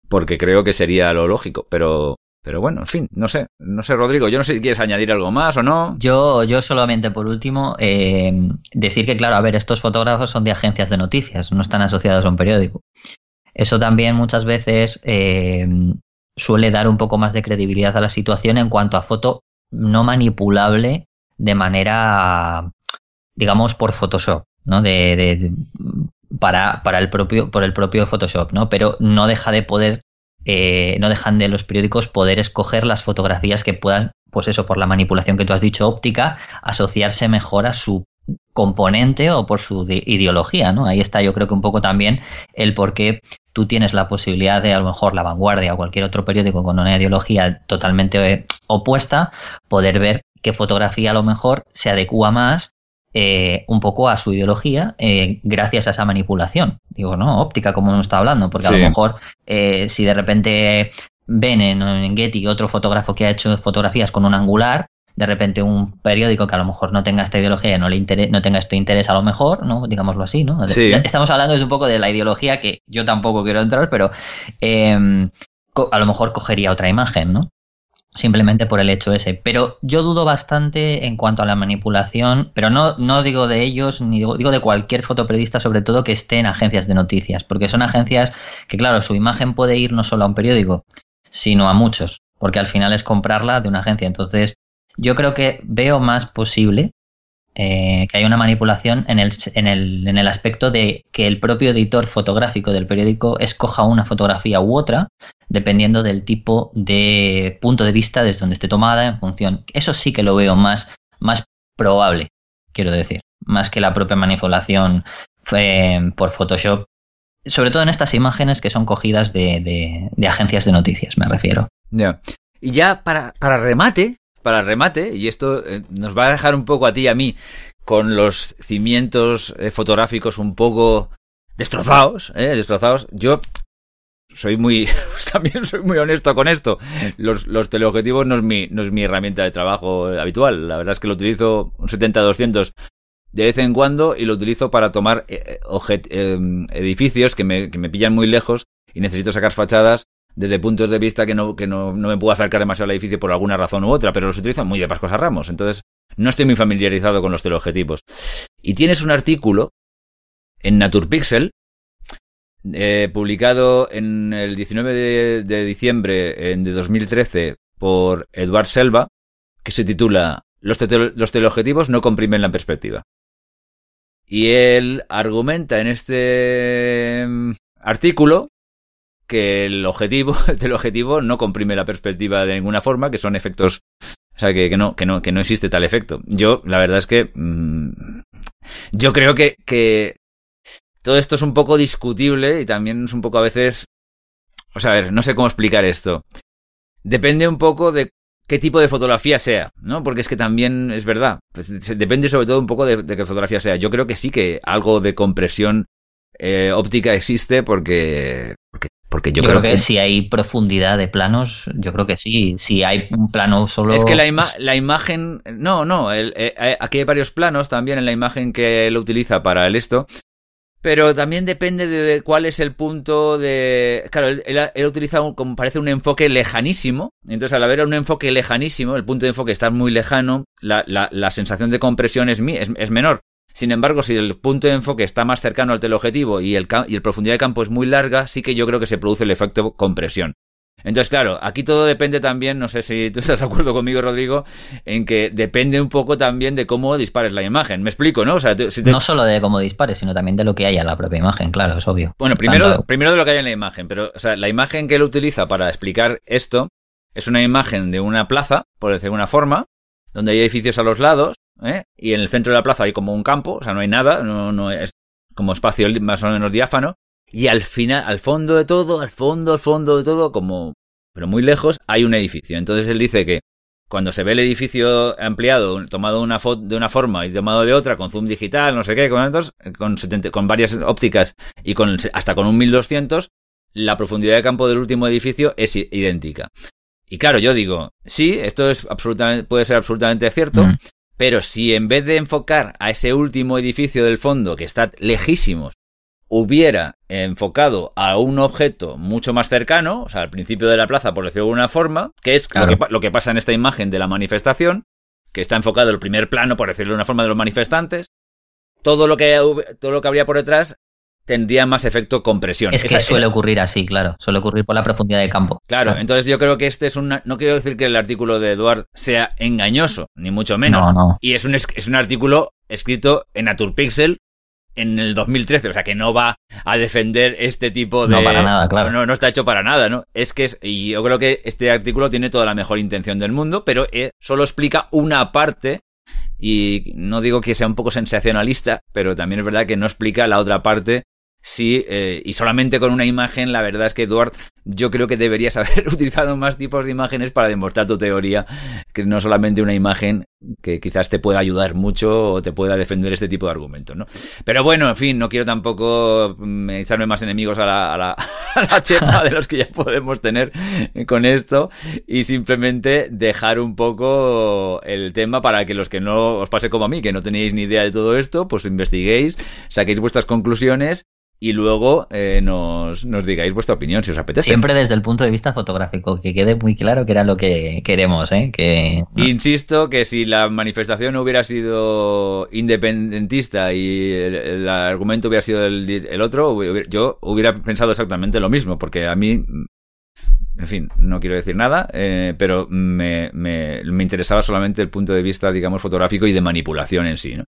porque creo que sería lo lógico. Pero, pero bueno, en fin, no sé, no sé, Rodrigo, yo no sé si quieres añadir algo más o no. Yo, yo solamente por último, eh, decir que, claro, a ver, estos fotógrafos son de agencias de noticias, no están asociados a un periódico. Eso también muchas veces eh, suele dar un poco más de credibilidad a la situación en cuanto a foto no manipulable de manera, digamos, por Photoshop, ¿no? De, de, para, para el propio, por el propio Photoshop, ¿no? Pero no deja de poder eh, no dejan de los periódicos poder escoger las fotografías que puedan, pues eso, por la manipulación que tú has dicho óptica, asociarse mejor a su componente o por su ideología, ¿no? Ahí está yo creo que un poco también el por qué tú tienes la posibilidad de a lo mejor La Vanguardia o cualquier otro periódico con una ideología totalmente eh, opuesta, poder ver qué fotografía a lo mejor se adecua más eh, un poco a su ideología eh, gracias a esa manipulación. Digo, ¿no? Óptica, como hemos estado hablando, porque a lo mejor eh, si de repente ven en, Getty otro fotógrafo que ha hecho fotografías con un angular, de repente un periódico que a lo mejor no tenga esta ideología, no le no tenga este interés a lo mejor, ¿no? Digámoslo así, ¿no? Estamos hablando es un poco de la ideología que yo tampoco quiero entrar, pero a lo mejor cogería otra imagen, ¿no? Simplemente por el hecho ese. Pero yo dudo bastante en cuanto a la manipulación, pero no, no digo de ellos, ni digo, digo de cualquier fotoperiodista, sobre todo que esté en agencias de noticias, porque son agencias que, claro, su imagen puede ir no solo a un periódico, sino a muchos, porque al final es comprarla de una agencia. Entonces, yo creo que veo más posible eh, que hay una manipulación en el, en, el, en el aspecto de que el propio editor fotográfico del periódico escoja una fotografía u otra, dependiendo del tipo de punto de vista desde donde esté tomada en función. Eso sí que lo veo más, más probable, quiero decir, más que la propia manipulación eh, por Photoshop, sobre todo en estas imágenes que son cogidas de, de, agencias de noticias, me refiero. Ya. Y ya para, para remate, para remate, y esto eh, nos va a dejar un poco a ti y a mí con los cimientos eh, fotográficos un poco destrozados, ¿eh? destrozados. Yo soy muy, también soy muy honesto con esto. Los, los teleobjetivos no es, mi, no es mi herramienta de trabajo habitual. La verdad es que lo utilizo un 70-200 de vez en cuando y lo utilizo para tomar edificios que me, que me pillan muy lejos y necesito sacar fachadas desde puntos de vista que no, que no, no me puedo acercar demasiado al edificio por alguna razón u otra, pero los utilizo muy de Pascos a Ramos. Entonces, no estoy muy familiarizado con los teleobjetivos. Y tienes un artículo en Naturpixel, eh, publicado en el 19 de, diciembre de 2013 por Eduard Selva, que se titula Los, los teleobjetivos no comprimen la perspectiva. Y él argumenta en este mm, artículo que el objetivo, el objetivo no comprime la perspectiva de ninguna forma, que son efectos, o sea, que, que no, que no, que no existe tal efecto. Yo, la verdad es que, mmm, yo creo que, que todo esto es un poco discutible y también es un poco a veces, o sea, a ver, no sé cómo explicar esto. Depende un poco de qué tipo de fotografía sea, ¿no? Porque es que también es verdad. Pues, depende sobre todo un poco de, de qué fotografía sea. Yo creo que sí que algo de compresión eh, óptica existe porque, porque yo, creo, que, si hay profundidad de planos, yo creo que sí. Si hay un plano solo. Es que la, la imagen. No, no. El, eh, aquí hay varios planos también en la imagen que él utiliza para el esto. Pero también depende de cuál es el punto de. Claro, él, él, utiliza como parece un enfoque lejanísimo. Entonces, al haber un enfoque lejanísimo, el punto de enfoque está muy lejano, la, la, la sensación de compresión es, es, es menor. Sin embargo, si el punto de enfoque está más cercano al teleobjetivo y el, y el profundidad de campo es muy larga, sí que yo creo que se produce el efecto compresión. Entonces, claro, aquí todo depende también, no sé si tú estás de acuerdo conmigo, Rodrigo, en que depende un poco también de cómo dispares la imagen. Me explico, ¿no? O sea, No solo de cómo dispares, sino también de lo que hay en la propia imagen, claro, es obvio. Bueno, primero, primero de lo que hay en la imagen, pero, o sea, la imagen que él utiliza para explicar esto es una imagen de una plaza, por decir de una forma, donde hay edificios a los lados, ¿eh? y en el centro de la plaza hay como un campo, o sea, no hay nada, no, no es como espacio más o menos diáfano, y al final, al fondo de todo, al fondo, al fondo de todo, como, pero muy lejos, hay un edificio. Entonces él dice que cuando se ve el edificio ampliado, tomado una de una forma y tomado de otra, con zoom digital, no sé qué, con, con, con varias ópticas y con, hasta con un 1200, la profundidad de campo del último edificio es idéntica. Y claro, yo digo, sí, esto es absolutamente, puede ser absolutamente cierto, mm. Pero si en vez de enfocar a ese último edificio del fondo, que está lejísimos, hubiera enfocado a un objeto mucho más cercano, o sea, al principio de la plaza, por decirlo de alguna forma, que es lo, que, pasa en esta imagen de la manifestación, que está enfocado el primer plano, por decirlo de una forma, de los manifestantes, todo lo que, todo lo que habría por detrás tendría más efecto compresión. Es que suele ocurrir así, claro. Suele ocurrir por la profundidad de campo. Claro, entonces yo creo que este es un... No quiero decir que el artículo de Eduard sea engañoso, ni mucho menos. No, no. Y es un, es un artículo escrito en Naturpixel en el 2013, o sea que no va a defender este tipo de... No, para nada, claro. No, no está hecho para nada, ¿no? Es que es... Y yo creo que este artículo tiene toda la mejor intención del mundo, pero eh, solo explica una parte y no digo que sea un poco sensacionalista, pero también es verdad que no explica la otra parte Sí, eh, y solamente con una imagen, la verdad es que Eduard, yo creo que deberías haber utilizado más tipos de imágenes para demostrar tu teoría, que no solamente una imagen que quizás te pueda ayudar mucho o te pueda defender este tipo de argumentos, ¿no? Pero bueno, en fin, no quiero tampoco mm, echarme más enemigos a la, a la, a la chepa de los que ya podemos tener con esto y simplemente dejar un poco el tema para que los que no os pase como a mí, que no tenéis ni idea de todo esto, pues investiguéis, saquéis vuestras conclusiones y luego eh, nos, nos, digáis vuestra opinión si os apetece. Siempre desde el punto de vista fotográfico, que quede muy claro que era lo que queremos. ¿eh? Que, Insisto que si la manifestación hubiera sido independentista y el, argumento hubiera sido el, otro, yo hubiera pensado exactamente lo mismo, porque a mí en fin, no quiero decir nada, eh, pero me, me, me, interesaba solamente el punto de vista, digamos, fotográfico y de manipulación en sí, ¿no?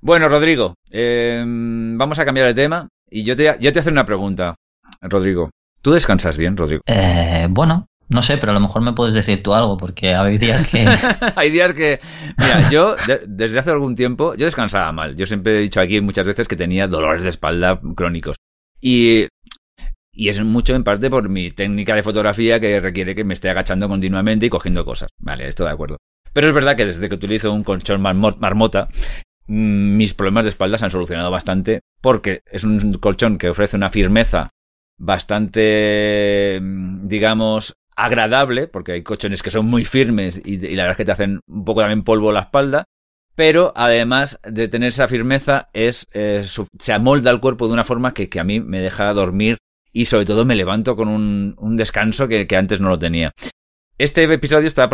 Bueno, Rodrigo, eh, vamos a cambiar de tema y yo te, yo te hacer una pregunta, Rodrigo. ¿Tú descansas bien, Rodrigo? Eh, bueno, no sé, pero a lo mejor me puedes decir tú algo, porque hay días que... hay días que... Mira, yo desde hace algún tiempo, yo descansaba mal. Yo siempre he dicho aquí muchas veces que tenía dolores de espalda crónicos. Y, y es mucho en parte por mi técnica de fotografía que requiere que me esté agachando continuamente y cogiendo cosas. Vale, estoy de acuerdo. Pero es verdad que desde que utilizo un colchón marmota, mis problemas de espalda se han solucionado bastante porque es un colchón que ofrece una firmeza bastante, mm, digamos, agradable, porque hay colchones que son muy firmes y, la verdad es que te hacen un poco también polvo la espalda, pero además de tener esa firmeza es eh, se amolda el cuerpo de una forma que, a mí me deja dormir y sobre todo me levanto con un, descanso que, antes no lo tenía. Este episodio está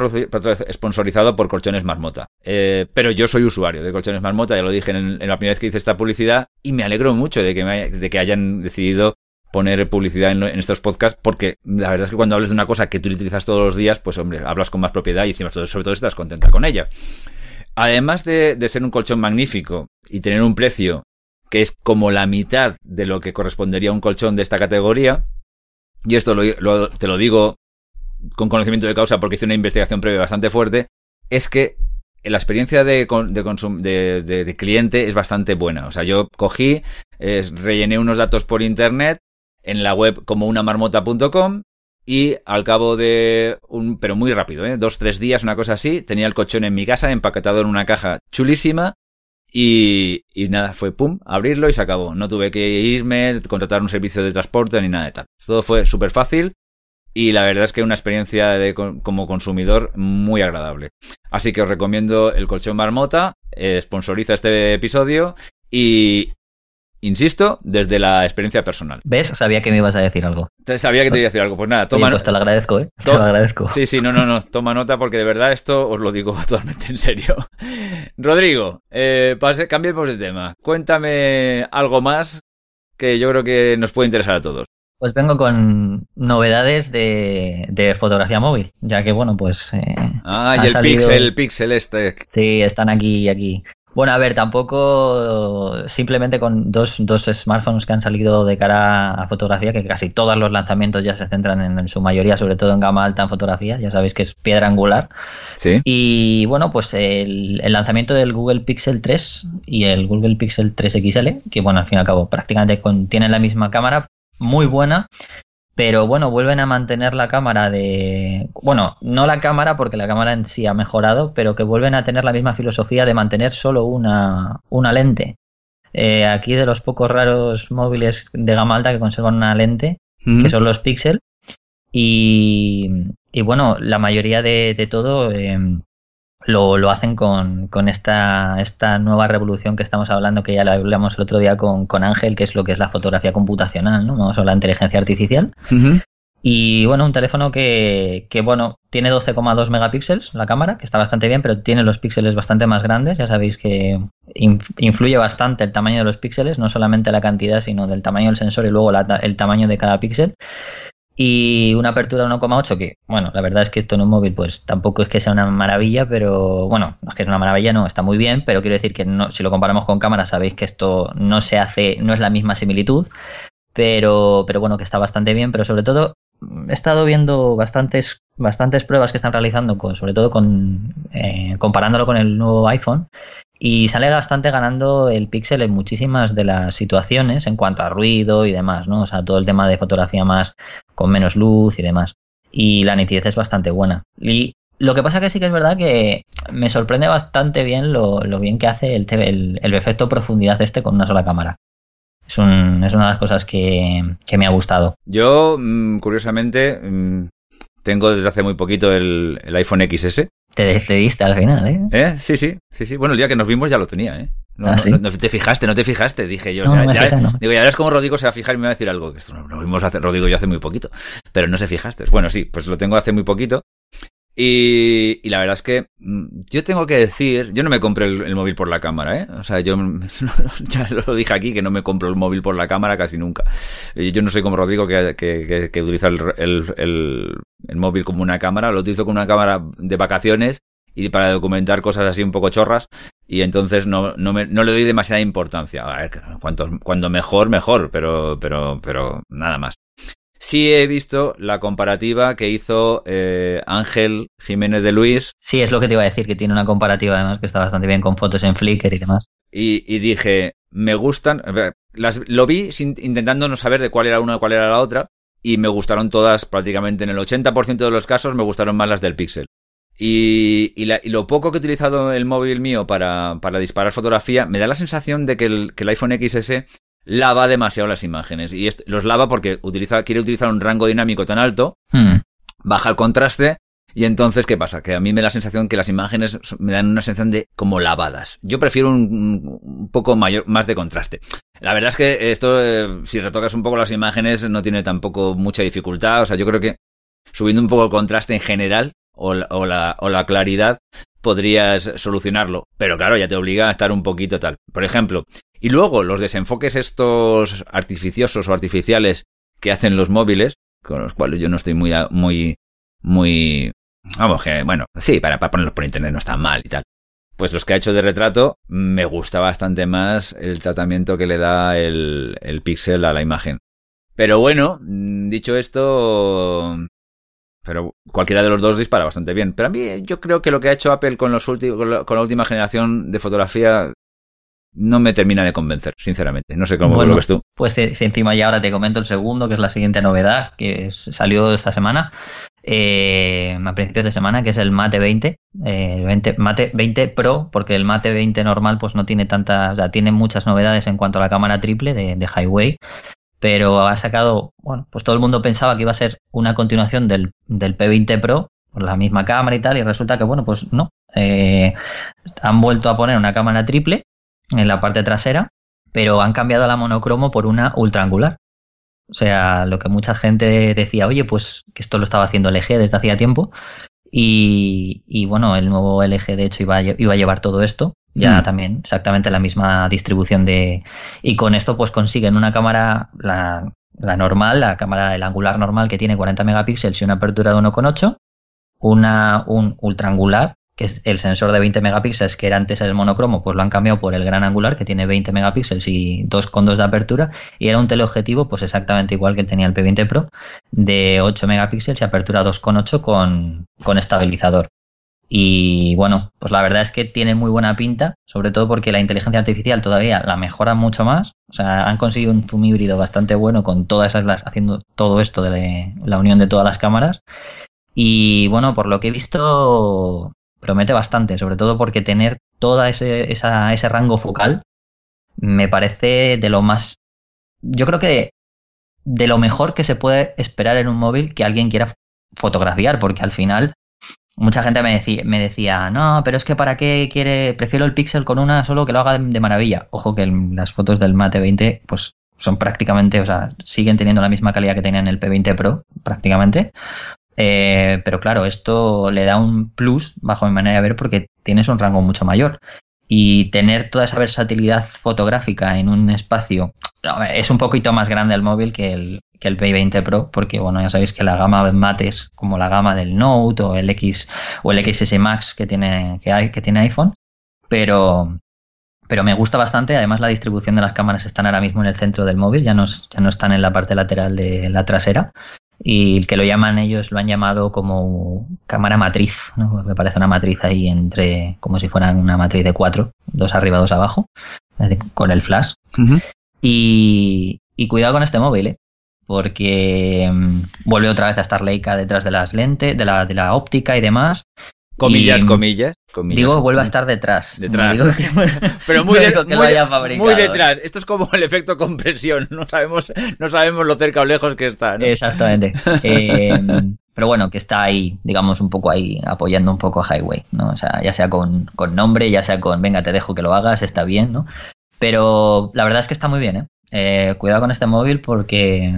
sponsorizado por Colchones Marmota, eh, pero yo soy usuario de Colchones Marmota, ya lo dije en, la primera vez que hice esta publicidad, y me alegro mucho de que, de que hayan decidido poner publicidad en, estos podcasts, porque la verdad es que cuando hables de una cosa que tú utilizas todos los días, pues hombre, hablas con más propiedad y encima sobre todo estás contenta con ella. Además de, ser un colchón magnífico y tener un precio que es como la mitad de lo que correspondería a un colchón de esta categoría, y esto te lo digo con conocimiento de causa porque hice una investigación previa bastante fuerte, es que la experiencia de, de, de, cliente es bastante buena. O sea, yo cogí, rellené unos datos por internet en la web como unamarmota.com y al cabo de un, pero muy rápido, ¿eh? dos, tres días, una cosa así, tenía el colchón en mi casa, empaquetado en una caja chulísima y, y nada, fue pum, abrirlo y se acabó. No tuve que irme, contratar un servicio de transporte ni nada de tal. Todo fue súper fácil y la verdad es que una experiencia de, como consumidor muy agradable. Así que os recomiendo el colchón Marmota, eh, sponsoriza este episodio y, insisto, desde la experiencia personal. ¿Ves? Sabía que me ibas a decir algo. Sabía que te iba a decir algo. Pues nada, toma. pues te lo agradezco, ¿eh? Te lo agradezco. Sí, sí, no, no, no. Toma nota porque de verdad esto os lo digo totalmente en serio. Rodrigo, eh, cambiemos de tema. Cuéntame algo más que yo creo que nos puede interesar a todos. Pues vengo con novedades de, fotografía móvil, ya que bueno, pues... Eh, ah, y el Pixel, el Pixel este. Sí, están aquí y aquí. Bueno, a ver, tampoco simplemente con dos, dos smartphones que han salido de cara a fotografía, que casi todos los lanzamientos ya se centran en, su mayoría, sobre todo en gama alta en fotografía, ya sabéis que es piedra angular. Sí. Y bueno, pues el, lanzamiento del Google Pixel 3 y el Google Pixel 3 XL, que bueno, al fin y al cabo prácticamente tienen la misma cámara, muy buena, pero bueno, vuelven a mantener la cámara de... Bueno, no la cámara porque la cámara en sí ha mejorado, pero que vuelven a tener la misma filosofía de mantener solo una, una lente. Eh, aquí de los pocos raros móviles de gama alta que conservan una lente, que son los Pixel. Y, y bueno, la mayoría de, de todo eh, lo, lo hacen con, con esta, esta, nueva revolución que estamos hablando, que ya la hablamos el otro día con, con, Ángel, que es lo que es la fotografía computacional, ¿no? Vamos a la inteligencia artificial. Y bueno, un teléfono que, que bueno, tiene 12,2 megapíxeles la cámara, que está bastante bien, pero tiene los píxeles bastante más grandes. Ya sabéis que influye bastante el tamaño de los píxeles, no solamente la cantidad, sino del tamaño del sensor y luego el tamaño de cada píxel y una apertura 1,8 que, bueno, la verdad es que esto en un móvil pues tampoco es que sea una maravilla, pero bueno, no es que es una maravilla, no, está muy bien, pero quiero decir que no, si lo comparamos con cámara sabéis que esto no se hace, no es la misma similitud, pero, pero bueno, que está bastante bien, pero sobre todo he estado viendo bastantes, bastantes pruebas que están realizando, sobre todo con, eh, comparándolo con el nuevo iPhone, y sale bastante ganando el Pixel en muchísimas de las situaciones en cuanto a ruido y demás, ¿no? O sea, todo el tema de fotografía más con menos luz y demás. Y la nitidez es bastante buena. Y lo que pasa que sí que es verdad que me sorprende bastante bien lo, bien que hace el, el, el, efecto profundidad este con una sola cámara. Es, un, es una de las cosas que, que me ha gustado. Yo, mm, curiosamente, mm, tengo desde hace muy poquito el, el iPhone XS te decidiste al final, ¿eh? ¿eh? Sí, sí, sí, sí. Bueno, el día que nos vimos ya lo tenía, ¿eh? No, ah, no, te fijaste, no te fijaste, dije yo. ya, Digo, ya verás cómo Rodrigo se va a fijar y me va a decir algo. Que esto lo vimos hace, Rodrigo yo hace muy poquito. Pero no se fijaste. Bueno, sí, pues lo tengo hace muy poquito. Y, y, la verdad es que mm, yo tengo que decir, yo no me compré el, móvil por la cámara, ¿eh? O sea, yo ya lo dije aquí que no me compro el móvil por la cámara casi nunca. Yo no soy como Rodrigo que, que, que, utiliza el, el, el, móvil como una cámara, lo utilizo como una cámara de vacaciones y para documentar cosas así un poco chorras y entonces no, no, me, no le doy demasiada importancia. A cuanto, cuando mejor, mejor, pero, pero, pero nada más sí he visto la comparativa que hizo eh, Ángel Jiménez de Luis. Sí, es lo que te iba a decir, que tiene una comparativa además que está bastante bien con fotos en Flickr y demás. Y, dije, me gustan, las, lo vi intentando no saber de cuál era una y cuál era la otra, y me gustaron todas prácticamente en el 80% de los casos me gustaron más las del Pixel. Y, y, lo poco que he utilizado el móvil mío para, para disparar fotografía, me da la sensación de que el, que el iPhone XS lava demasiado las imágenes. Y los lava porque utiliza, quiere utilizar un rango dinámico tan alto, hmm. baja el contraste. Y entonces, ¿qué pasa? Que a mí me da la sensación que las imágenes me dan una sensación de como lavadas. Yo prefiero un, poco mayor, más de contraste. La verdad es que esto, eh, si retocas un poco las imágenes, no tiene tampoco mucha dificultad. O sea, yo creo que subiendo un poco el contraste en general, o o la, o la claridad, podrías solucionarlo. Pero claro, ya te obliga a estar un poquito tal. Por ejemplo, y luego los desenfoques estos artificiosos o artificiales que hacen los móviles, con los cuales yo no estoy muy, muy, muy, vamos que, bueno, sí, para, ponerlos por internet no está mal y tal. Pues los que ha hecho de retrato, me gusta bastante más el tratamiento que le da el, el píxel a la imagen. Pero bueno, mm, dicho esto, pero cualquiera de los dos dispara bastante bien. Pero a mí yo creo que lo que ha hecho Apple con, los con la última generación de fotografía no me termina de convencer, sinceramente. No sé cómo lo ves tú. Pues eh, encima ya ahora te comento el segundo, que es la siguiente novedad que salió esta semana, eh, a principios de semana, que es el Mate 20, eh, Mate 20 Pro, porque el Mate 20 normal pues no tiene tantas, o sea, tiene muchas novedades en cuanto a la cámara triple de, de Highway, pero ha sacado, bueno, pues todo el mundo pensaba que iba a ser una continuación del, del P20 Pro, por la misma cámara y tal, y resulta que, bueno, pues no. Eh, han vuelto a poner una cámara triple en la parte trasera pero han cambiado la monocromo por una ultra angular. O sea, lo que mucha gente decía, oye, pues que esto lo estaba haciendo LG desde hacía tiempo. Y, bueno, el nuevo LG de hecho iba a, iba a llevar todo esto. Ya hmm. también exactamente la misma distribución de... Y con esto pues consiguen una cámara, la, la normal, la cámara, el angular normal que tiene 40 megapíxeles y una apertura de 1,8. Una, un ultra angular que es el sensor de 20 megapíxeles que era antes el monocromo, pues lo han cambiado por el gran angular que tiene 20 megapíxeles y 2,2 de apertura y era un teleobjetivo pues exactamente igual que tenía el P20 Pro de 8 megapíxeles y apertura 2,8 con, con estabilizador. Y bueno, pues la verdad es que tiene muy buena pinta, sobre todo porque la inteligencia artificial todavía la mejora mucho más. O sea, han conseguido un zoom híbrido bastante bueno con todas esas, haciendo todo esto de la unión de todas las cámaras. Y bueno, por lo que he visto, promete bastante, sobre todo porque tener todo ese, ese rango focal me parece de lo más... Yo creo que de lo mejor que se puede esperar en un móvil que alguien quiera fotografiar, porque al final mucha gente me decía, me decía, no, pero es que para qué quiere, prefiero el Pixel con una solo que lo haga de, maravilla. Ojo que las fotos del Mate 20 pues son prácticamente, o sea, siguen teniendo la misma calidad que tenían el P20 Pro, prácticamente. Eh, pero claro, esto le da un plus, bajo mi manera de ver, porque tienes un rango mucho mayor. Y tener toda esa versatilidad fotográfica en un espacio es un poquito más grande el móvil que el, que el P20 Pro, porque bueno, ya sabéis que la gama de mates, como la gama del Note o el X o el XS Max que tiene, que hay, que tiene iPhone, pero, pero me gusta bastante. Además, la distribución de las cámaras están ahora mismo en el centro del móvil, ya no, ya no están en la parte lateral de la trasera y el que lo llaman ellos lo han llamado como cámara matriz, ¿no? me parece una matriz ahí entre, como si fuera una matriz de cuatro, dos arriba, dos abajo, con el flash. y, y, cuidado con este móvil, ¿eh? porque mm, vuelve otra vez a estar Leica detrás de las lentes, de la, de la óptica y demás, Comillas, comillas, Digo, vuelve a estar detrás. Detrás. Pero muy, muy, detrás. Esto es como el efecto compresión. No sabemos, no sabemos lo cerca o lejos que está. Exactamente. Eh, pero bueno, que está ahí, digamos, un poco ahí apoyando un poco a Highway, ¿no? O sea, ya sea con, con nombre, ya sea con, venga, te dejo que lo hagas, está bien, ¿no? Pero la verdad es que está muy bien, ¿eh? eh cuidado con este móvil porque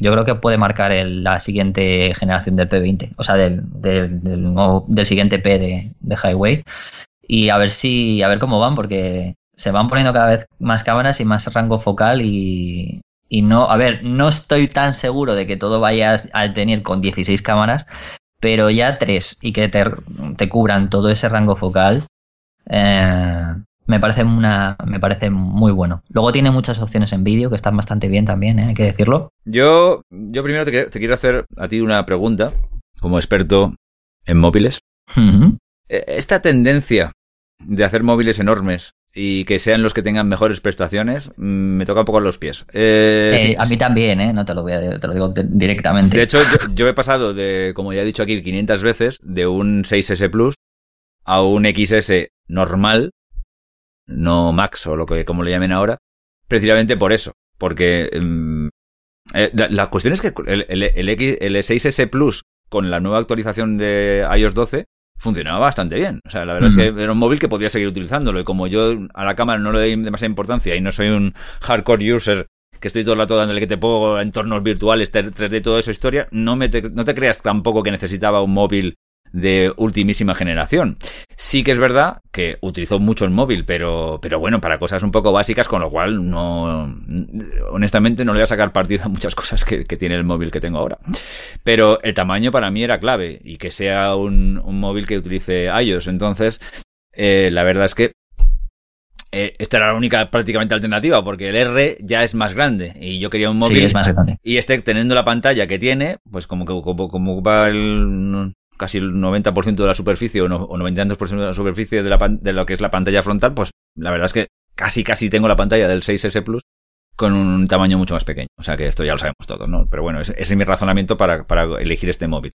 yo creo que puede marcar la siguiente generación del P20, o sea, del, del, del, siguiente P de, de, Highway. Y a ver si, a ver cómo van, porque se van poniendo cada vez más cámaras y más rango focal y, y no, a ver, no estoy tan seguro de que todo vaya a tener con 16 cámaras, pero ya tres y que te, te cubran todo ese rango focal, eh, me parece una me parece muy bueno. Luego tiene muchas opciones en vídeo que están bastante bien también, ¿eh? hay que decirlo. Yo, yo primero te, quiero hacer a ti una pregunta, como experto en móviles. E, esta tendencia de hacer móviles enormes y que sean los que tengan mejores prestaciones, mm, me toca un poco los pies. Eh, a mí también, ¿eh? No te lo, voy a, te lo digo directamente. De hecho, yo, he pasado de, como ya he dicho aquí, 500 veces, de un 6S Plus a un XS normal no Max o lo que como le llamen ahora, precisamente por eso, porque mm, eh, la, cuestión es que el, el, el, 6S Plus con la nueva actualización de iOS 12 funcionaba bastante bien. O sea, la verdad es que era un móvil que podía seguir utilizándolo y como yo a la cámara no le doy demasiada importancia y no soy un hardcore user que estoy todo el rato dándole que te pongo entornos virtuales, 3D, toda esa historia, no, me no te creas tampoco que necesitaba un móvil de ultimísima generación. Sí que es verdad que utilizó mucho el móvil, pero, pero bueno, para cosas un poco básicas, con lo cual no, honestamente no le voy a sacar partido a muchas cosas que, tiene el móvil que tengo ahora. Pero el tamaño para mí era clave y que sea un, móvil que utilice iOS. Entonces, eh, la verdad es que eh, esta era la única prácticamente alternativa, porque el R ya es más grande y yo quería un móvil. es más grande. Y este, teniendo la pantalla que tiene, pues como que como, como ocupa el, casi el 90% de la superficie o, no, o 92% de la superficie de, la, de lo que es la pantalla frontal, pues la verdad es que casi casi tengo la pantalla del 6S Plus con un tamaño mucho más pequeño. O sea que esto ya lo sabemos todos, ¿no? Pero bueno, ese, es mi razonamiento para, para, elegir este móvil.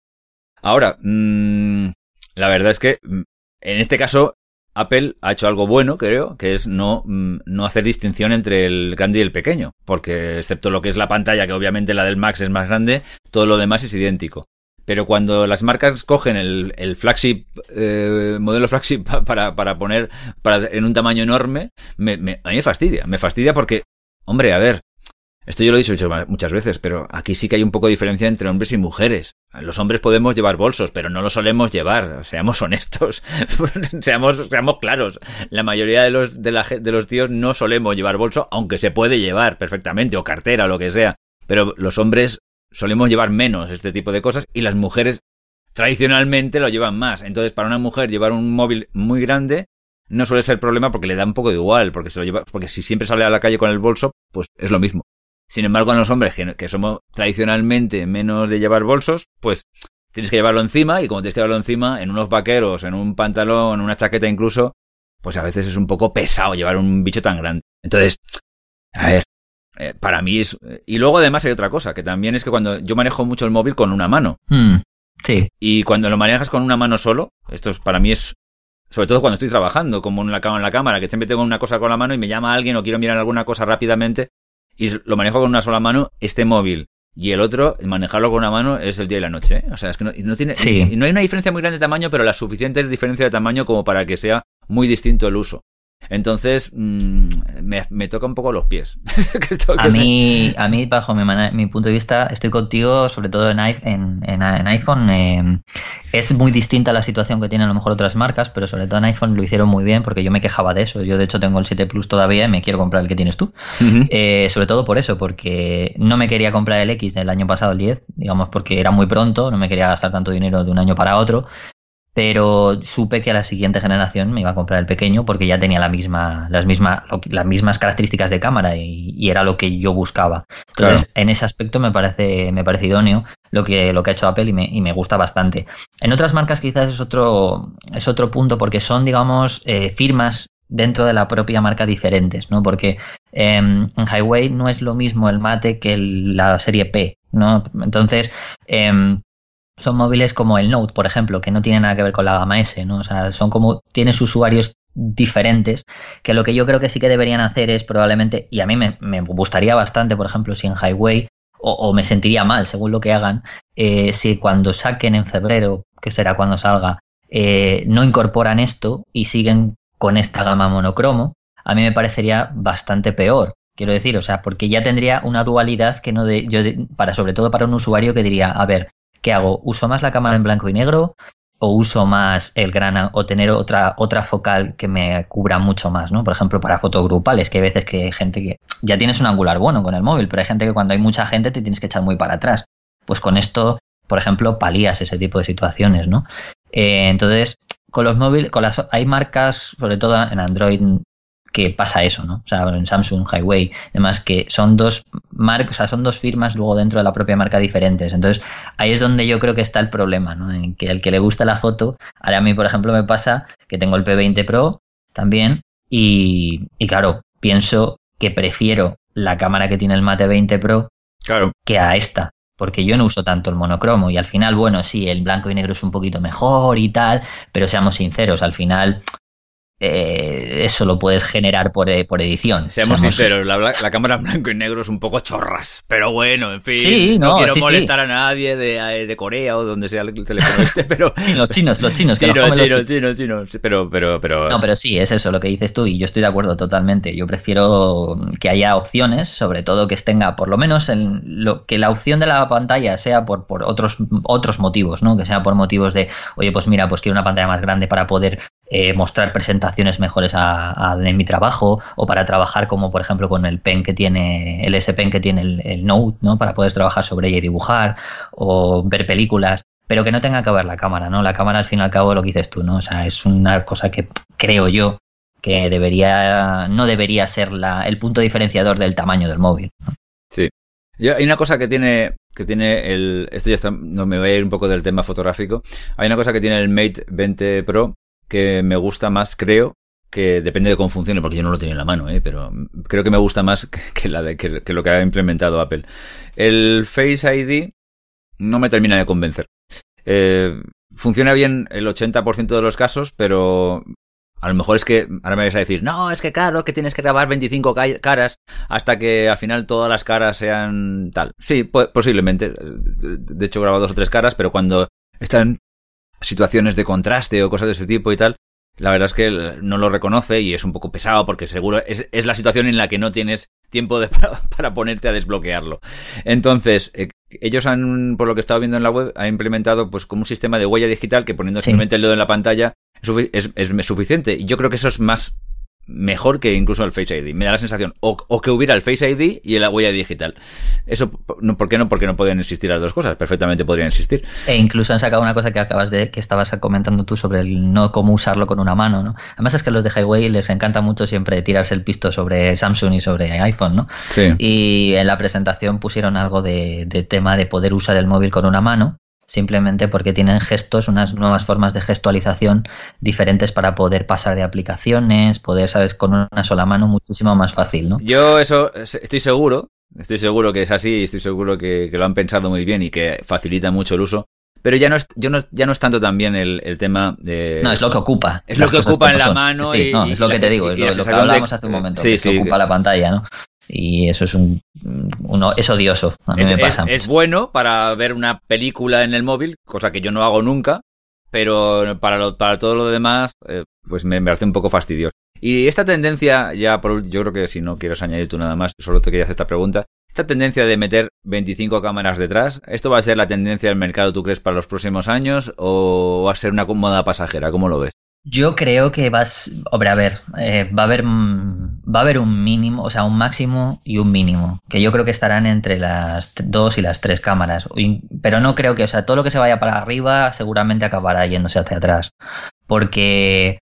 Ahora, mmm, la verdad es que mm, en este caso Apple ha hecho algo bueno, creo, que es no, mm, no hacer distinción entre el grande y el pequeño, porque excepto lo que es la pantalla, que obviamente la del Max es más grande, todo lo demás es idéntico. Pero cuando las marcas cogen el, el flagship, eh, modelo flagship para, para poner para, en un tamaño enorme, me, a mí me fastidia. Me fastidia porque, hombre, a ver, esto yo lo he dicho muchas veces, pero aquí sí que hay un poco de diferencia entre hombres y mujeres. Los hombres podemos llevar bolsos, pero no los solemos llevar. Seamos honestos, seamos, seamos claros. La mayoría de los, de, la, de los tíos no solemos llevar bolso, aunque se puede llevar perfectamente, o cartera, o lo que sea. Pero los hombres solemos llevar menos este tipo de cosas y las mujeres tradicionalmente lo llevan más. Entonces, para una mujer llevar un móvil muy grande no suele ser problema porque le da un poco de igual, porque se lo lleva, porque si siempre sale a la calle con el bolso, pues es lo mismo. Sin embargo, a los hombres que, somos tradicionalmente menos de llevar bolsos, pues tienes que llevarlo encima y como tienes que llevarlo encima, en unos vaqueros, en un pantalón, en una chaqueta incluso, pues a veces es un poco pesado llevar un bicho tan grande. Entonces, a ver, eh, para mí es... Y luego además hay otra cosa, que también es que cuando yo manejo mucho el móvil con una mano. Hmm, sí. Y cuando lo manejas con una mano solo, esto es, para mí es... Sobre todo cuando estoy trabajando, como en la, en la cámara, que siempre tengo una cosa con la mano y me llama alguien o quiero mirar alguna cosa rápidamente, y lo manejo con una sola mano, este móvil y el otro, manejarlo con una mano es el día y la noche. ¿eh? O sea, es que no, tiene. Sí. No hay una diferencia muy grande de tamaño, pero la suficiente diferencia de tamaño como para que sea muy distinto el uso. Entonces, mmm, me, me, toca un poco los pies. a, mí, a mí, bajo mi, mi, punto de vista, estoy contigo, sobre todo en, en, en, en iPhone. Eh, es muy distinta la situación que tienen a lo mejor otras marcas, pero sobre todo en iPhone lo hicieron muy bien porque yo me quejaba de eso. Yo, de hecho, tengo el 7 Plus todavía y me quiero comprar el que tienes tú. Uh -huh. eh, sobre todo por eso, porque no me quería comprar el X del año pasado, el 10, digamos, porque era muy pronto, no me quería gastar tanto dinero de un año para otro pero supe que a la siguiente generación me iba a comprar el pequeño porque ya tenía la misma, las, misma, las mismas características de cámara y, y era lo que yo buscaba. Entonces, claro. en ese aspecto me parece, me parece idóneo lo que, lo que ha hecho Apple y me, y me gusta bastante. En otras marcas quizás es otro, es otro punto porque son, digamos, eh, firmas dentro de la propia marca diferentes, ¿no? Porque eh, en Highway no es lo mismo el mate que el, la serie P, ¿no? Entonces, eh, son móviles como el Note, por ejemplo, que no tiene nada que ver con la gama S, ¿no? O sea, son como, tienes usuarios diferentes, que lo que yo creo que sí que deberían hacer es probablemente, y a mí me, me gustaría bastante, por ejemplo, si en Highway, o, o, me sentiría mal, según lo que hagan, eh, si cuando saquen en febrero, que será cuando salga, eh, no incorporan esto y siguen con esta gama monocromo, a mí me parecería bastante peor. Quiero decir, o sea, porque ya tendría una dualidad que no de, yo de, para sobre todo para un usuario que diría, a ver, ¿qué hago? ¿Uso más la cámara en blanco y negro? ¿O uso más el gran o tener otra, otra focal que me cubra mucho más, ¿no? Por ejemplo, para fotogrupales, que hay veces que hay gente que ya tienes un angular bueno con el móvil, pero hay gente que cuando hay mucha gente te tienes que echar muy para atrás. Pues con esto, por ejemplo, palías ese tipo de situaciones, ¿no? Eh, entonces, con los móviles, con las, hay marcas, sobre todo en Android, que pasa eso, ¿no? O sea, en Samsung, Highway, además que son dos marcas, o sea, son dos firmas luego dentro de la propia marca diferentes. Entonces, ahí es donde yo creo que está el problema, ¿no? En que el que le gusta la foto, ahora a mí, por ejemplo, me pasa que tengo el P20 Pro también y, y claro, pienso que prefiero la cámara que tiene el Mate 20 Pro claro. que a esta. Porque yo no uso tanto el monocromo y al final, bueno, sí, el blanco y negro es un poquito mejor y tal, pero seamos sinceros, al final eh, eso lo puedes generar por, eh, por edición. Seamos, Seamos sinceros, la, la, cámara en blanco y negro es un poco chorras, pero bueno, en fin. Sí, no, no quiero sí, molestar sí. a nadie de, de, Corea o donde sea el teléfono este, pero. Los chinos, los chinos. Que chino, los chino, los chino, chino, chino, pero, pero, pero. No, pero sí, es eso lo que dices tú y yo estoy de acuerdo totalmente. Yo prefiero que haya opciones, sobre todo que tenga, por lo menos, en lo, que la opción de la pantalla sea por, por otros, otros motivos, ¿no? Que sea por motivos de, oye, pues mira, pues quiero una pantalla más grande para poder eh, mostrar presentaciones mejores a, en mi trabajo o para trabajar como por ejemplo con el pen que tiene el S Pen que tiene el, Note no para poder trabajar sobre ella y dibujar o ver películas pero que no tenga que ver la cámara no la cámara al fin y al cabo lo que dices tú no o sea es una cosa que creo yo que debería no debería ser la, el punto diferenciador del tamaño del móvil sí. Hay una cosa que tiene que tiene el esto ya está no me voy a ir un poco del tema fotográfico. Hay una cosa que tiene el Mate 20 Pro que me gusta más, creo, que depende de cómo funcione, porque yo no lo tenía en la mano, ¿eh? pero creo que me gusta más que, la de, que, lo que ha implementado Apple. El Face ID no me termina de convencer. Eh, funciona bien el 80% de los casos, pero A lo mejor es que, ahora me vais a decir, no, es que claro, que tienes que grabar 25 caras hasta que al final todas las caras sean tal. Sí, posiblemente. De hecho, grabo dos o tres caras, pero cuando están situaciones de contraste o cosas de ese tipo y tal, la verdad es que no lo reconoce y es un poco pesado porque seguro es, es la situación en la que no tienes tiempo de, para, ponerte a desbloquearlo. Entonces, eh, ellos han, por lo que he estado viendo en la web, han implementado pues como un sistema de huella digital que poniendo simplemente el dedo en la pantalla es, es, suficiente. Y yo creo que eso es más mejor que incluso el Face ID. Me da la sensación, o, que hubiera el Face ID y la huella digital. Eso, no, ¿por qué no? Porque no pueden existir las dos cosas. Perfectamente podrían existir. E incluso han sacado una cosa que acabas de, que estabas comentando tú sobre el no cómo usarlo con una mano, ¿no? Además es que a los de Highway les encanta mucho siempre tirarse el pisto sobre Samsung y sobre iPhone, ¿no? Sí. Y en la presentación pusieron algo de tema de poder usar el móvil con una mano simplemente porque tienen gestos, unas nuevas formas de gestualización diferentes para poder pasar de aplicaciones, poder, sabes, con una sola mano muchísimo más fácil, ¿no? Yo eso estoy seguro, estoy seguro que es así, estoy seguro que, lo han pensado muy bien y que facilita mucho el uso. Pero ya no es, yo no, ya no es tanto también el, tema de... No, es lo que ocupa. Es lo que ocupa en la mano. Sí, no, es lo que te digo, es lo, que hablábamos hace un momento. Sí, que ocupa la pantalla, ¿no? Y eso es un, uno, es odioso. A mí es, me pasa. Es, bueno para ver una película en el móvil, cosa que yo no hago nunca, pero para, para todo lo demás, eh, pues me, parece un poco fastidioso. Y esta tendencia, ya por yo creo que si no quieres añadir tú nada más, solo te quería hacer esta pregunta. Esta tendencia de meter 25 cámaras detrás, ¿esto va a ser la tendencia del mercado, tú crees, para los próximos años o va a ser una cómoda pasajera? ¿Cómo lo ves? Yo creo que vas, hombre, a ver, eh, va a haber va a haber un mínimo, o sea, un máximo y un mínimo, que yo creo que estarán entre las dos y las tres cámaras, pero no creo que, o sea, todo lo que se vaya para arriba seguramente acabará yéndose hacia atrás, porque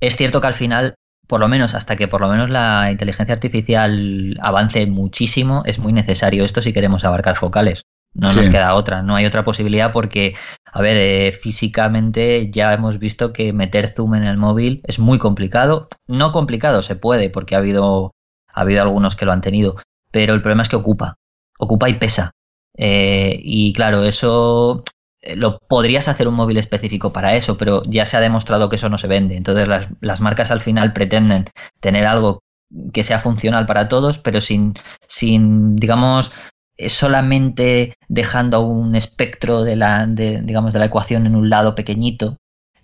es cierto que al final, por lo menos hasta que por lo menos la inteligencia artificial avance muchísimo, es muy necesario esto si queremos abarcar focales. No nos queda otra, no hay otra posibilidad porque, a ver, eh, físicamente ya hemos visto que meter zoom en el móvil es muy complicado. No complicado, se puede porque ha habido, ha habido algunos que lo han tenido, pero el problema es que ocupa, ocupa y pesa. Eh, y claro, eso eh, lo podrías hacer un móvil específico para eso, pero ya se ha demostrado que eso no se vende. Entonces las, las marcas al final pretenden tener algo que sea funcional para todos, pero sin, sin digamos, solamente dejando un espectro de la, de, digamos, de la ecuación en un lado pequeñito.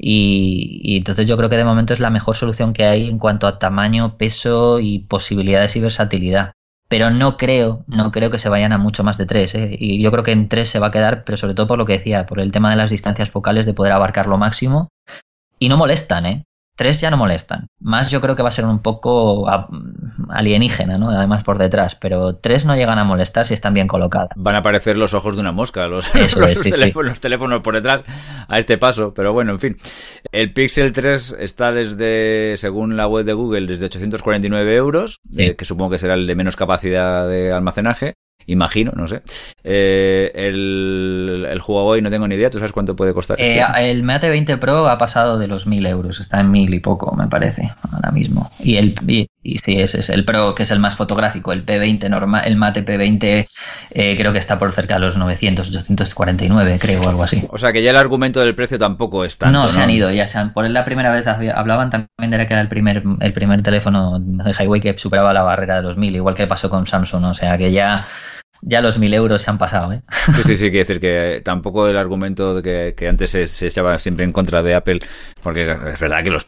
Y, entonces yo creo que de momento es la mejor solución que hay en cuanto a tamaño, peso y posibilidades y versatilidad. Pero no creo, no creo que se vayan a mucho más de tres. ¿eh? Y yo creo que en tres se va a quedar, pero sobre todo por lo que decía, por el tema de las distancias focales, de poder abarcar lo máximo. Y no molestan, ¿eh? Tres ya no molestan. Más yo creo que va a ser un poco alienígena, ¿no? Además por detrás. Pero tres no llegan a molestar si están bien colocadas. Van a aparecer los ojos de una mosca, los, teléfonos, teléfonos, por detrás a este paso. Pero bueno, en fin. El Pixel 3 está desde, según la web de Google, desde 849 euros, eh, que supongo que será el de menos capacidad de almacenaje imagino, no sé. Eh, el, el Huawei no tengo ni idea, ¿tú sabes cuánto puede costar? Eh, este? El Mate 20 Pro ha pasado de los 1000 euros, está en 1000 y poco, me parece, ahora mismo. Y el y, sí, ese es el Pro, que es el más fotográfico, el P20 normal, el Mate P20 eh, creo que está por cerca de los 900, 849, creo, o algo así. O sea que ya el argumento del precio tampoco es tanto. No, se han ido, ya se han, por la primera vez hablaban también de que era el primer, el primer teléfono de Highway que superaba la barrera de los 1000, igual que pasó con Samsung, o sea que ya ya los mil euros se han pasado, ¿eh? Sí, sí, sí, quiere decir que tampoco el argumento de que, antes se, echaba siempre en contra de Apple, porque es verdad que los,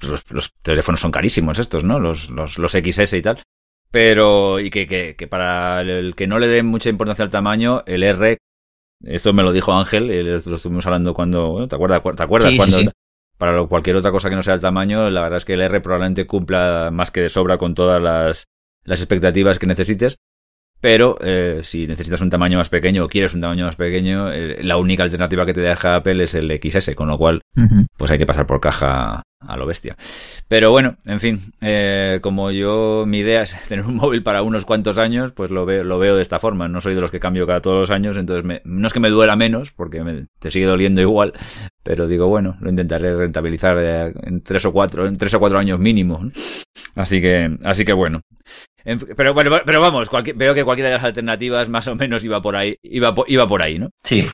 teléfonos son carísimos estos, ¿no? Los, los, los XS y tal. Pero, y que, que, para el que no le dé mucha importancia al tamaño, el R, esto me lo dijo Ángel, y lo estuvimos hablando cuando, ¿te acuerdas? ¿Te acuerdas cuando, para cualquier otra cosa que no sea el tamaño, la verdad es que el R probablemente cumpla más que de sobra con todas las, las expectativas que necesites. Pero eh, si necesitas un tamaño más pequeño o quieres un tamaño más pequeño, eh, la única alternativa que te deja Apple es el XS, con lo cual pues hay que pasar por caja a lo bestia. Pero bueno, en fin, eh, como yo mi idea es tener un móvil para unos cuantos años, pues lo veo, lo veo de esta forma. No soy de los que cambio cada todos los años, entonces no es que me duela menos, porque me, te sigue doliendo igual, pero digo, bueno, lo intentaré rentabilizar en tres o cuatro, en tres o cuatro años mínimo. Así que, así que bueno. Pero bueno, pero vamos, veo que cualquiera de las alternativas más o menos iba por ahí, iba, iba por ahí, ¿no? Sí.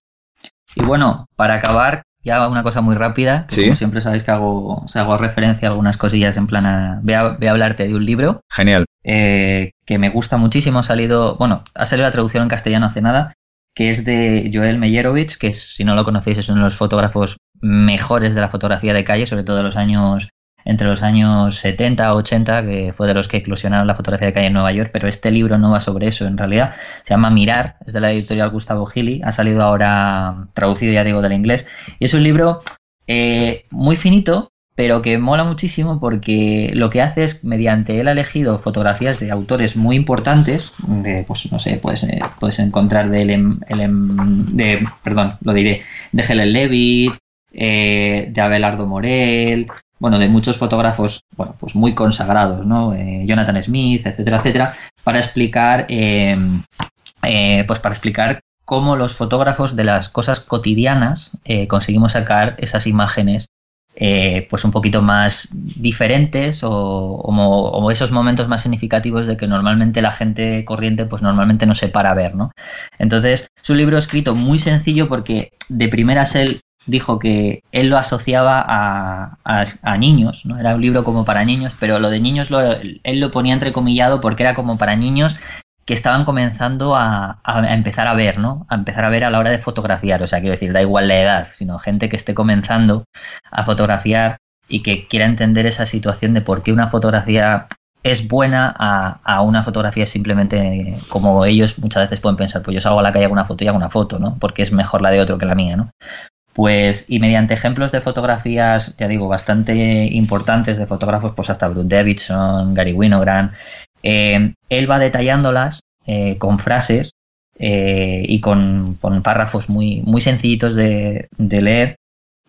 Y bueno, para acabar, ya una cosa muy rápida, que Sí. como siempre sabéis que hago, o sea, hago referencia a algunas cosillas en plan a, voy, a, voy a hablarte de un libro Genial. eh, que me gusta muchísimo, ha salido, bueno, ha salido la traducción en castellano hace nada, que es de Joel Meyerovich, que es, si no lo conocéis es uno de los fotógrafos mejores de la fotografía de calle, sobre todo de los años entre los años 70 o 80, que fue de los que eclosionaron la fotografía de calle en Nueva York, pero este libro no va sobre eso, en realidad. Se llama Mirar, es de la editorial Gustavo Gili, ha salido ahora traducido, ya digo, del inglés, y es un libro eh, muy finito, pero que mola muchísimo porque lo que hace es, mediante él ha elegido fotografías de autores muy importantes, de, pues no sé, puedes, eh, puedes encontrar de, Ellen- Ellen- de, perdón, lo diré, de Helen Levitt, eh, de Abelardo Morel, bueno, de muchos fotógrafos, bueno, pues muy consagrados, ¿no? Eh, Jonathan Smith, etcétera, etcétera, para explicar, eh, eh, pues para explicar cómo los fotógrafos de las cosas cotidianas conseguimos sacar esas imágenes pues un poquito más diferentes o esos momentos más significativos de que normalmente la gente corriente pues normalmente no se para a ver, ¿no? Entonces es un libro escrito muy sencillo porque de primeras él dijo que él lo asociaba a, a- niños, ¿no? Era un libro como para niños, pero lo de niños lo- él lo ponía entrecomillado porque era como para niños que estaban comenzando a, a- a empezar a ver, ¿no? A empezar a ver a la hora de fotografiar. O sea, quiero decir, da igual la edad, sino gente que esté comenzando a fotografiar y que quiera entender esa situación de por qué una fotografía es buena a, a una fotografía simplemente como ellos muchas veces pueden pensar, pues yo salgo a la calle hago una foto y hago una foto, ¿no? Porque es mejor la de otro que la mía, ¿no? Pues, y mediante ejemplos de fotografías, ya digo, bastante importantes de fotógrafos, pues hasta Bruce Davidson, Gary Winogrand, eh, él va detallándolas eh, con frases eh, y con, con párrafos muy, muy sencillitos de, de leer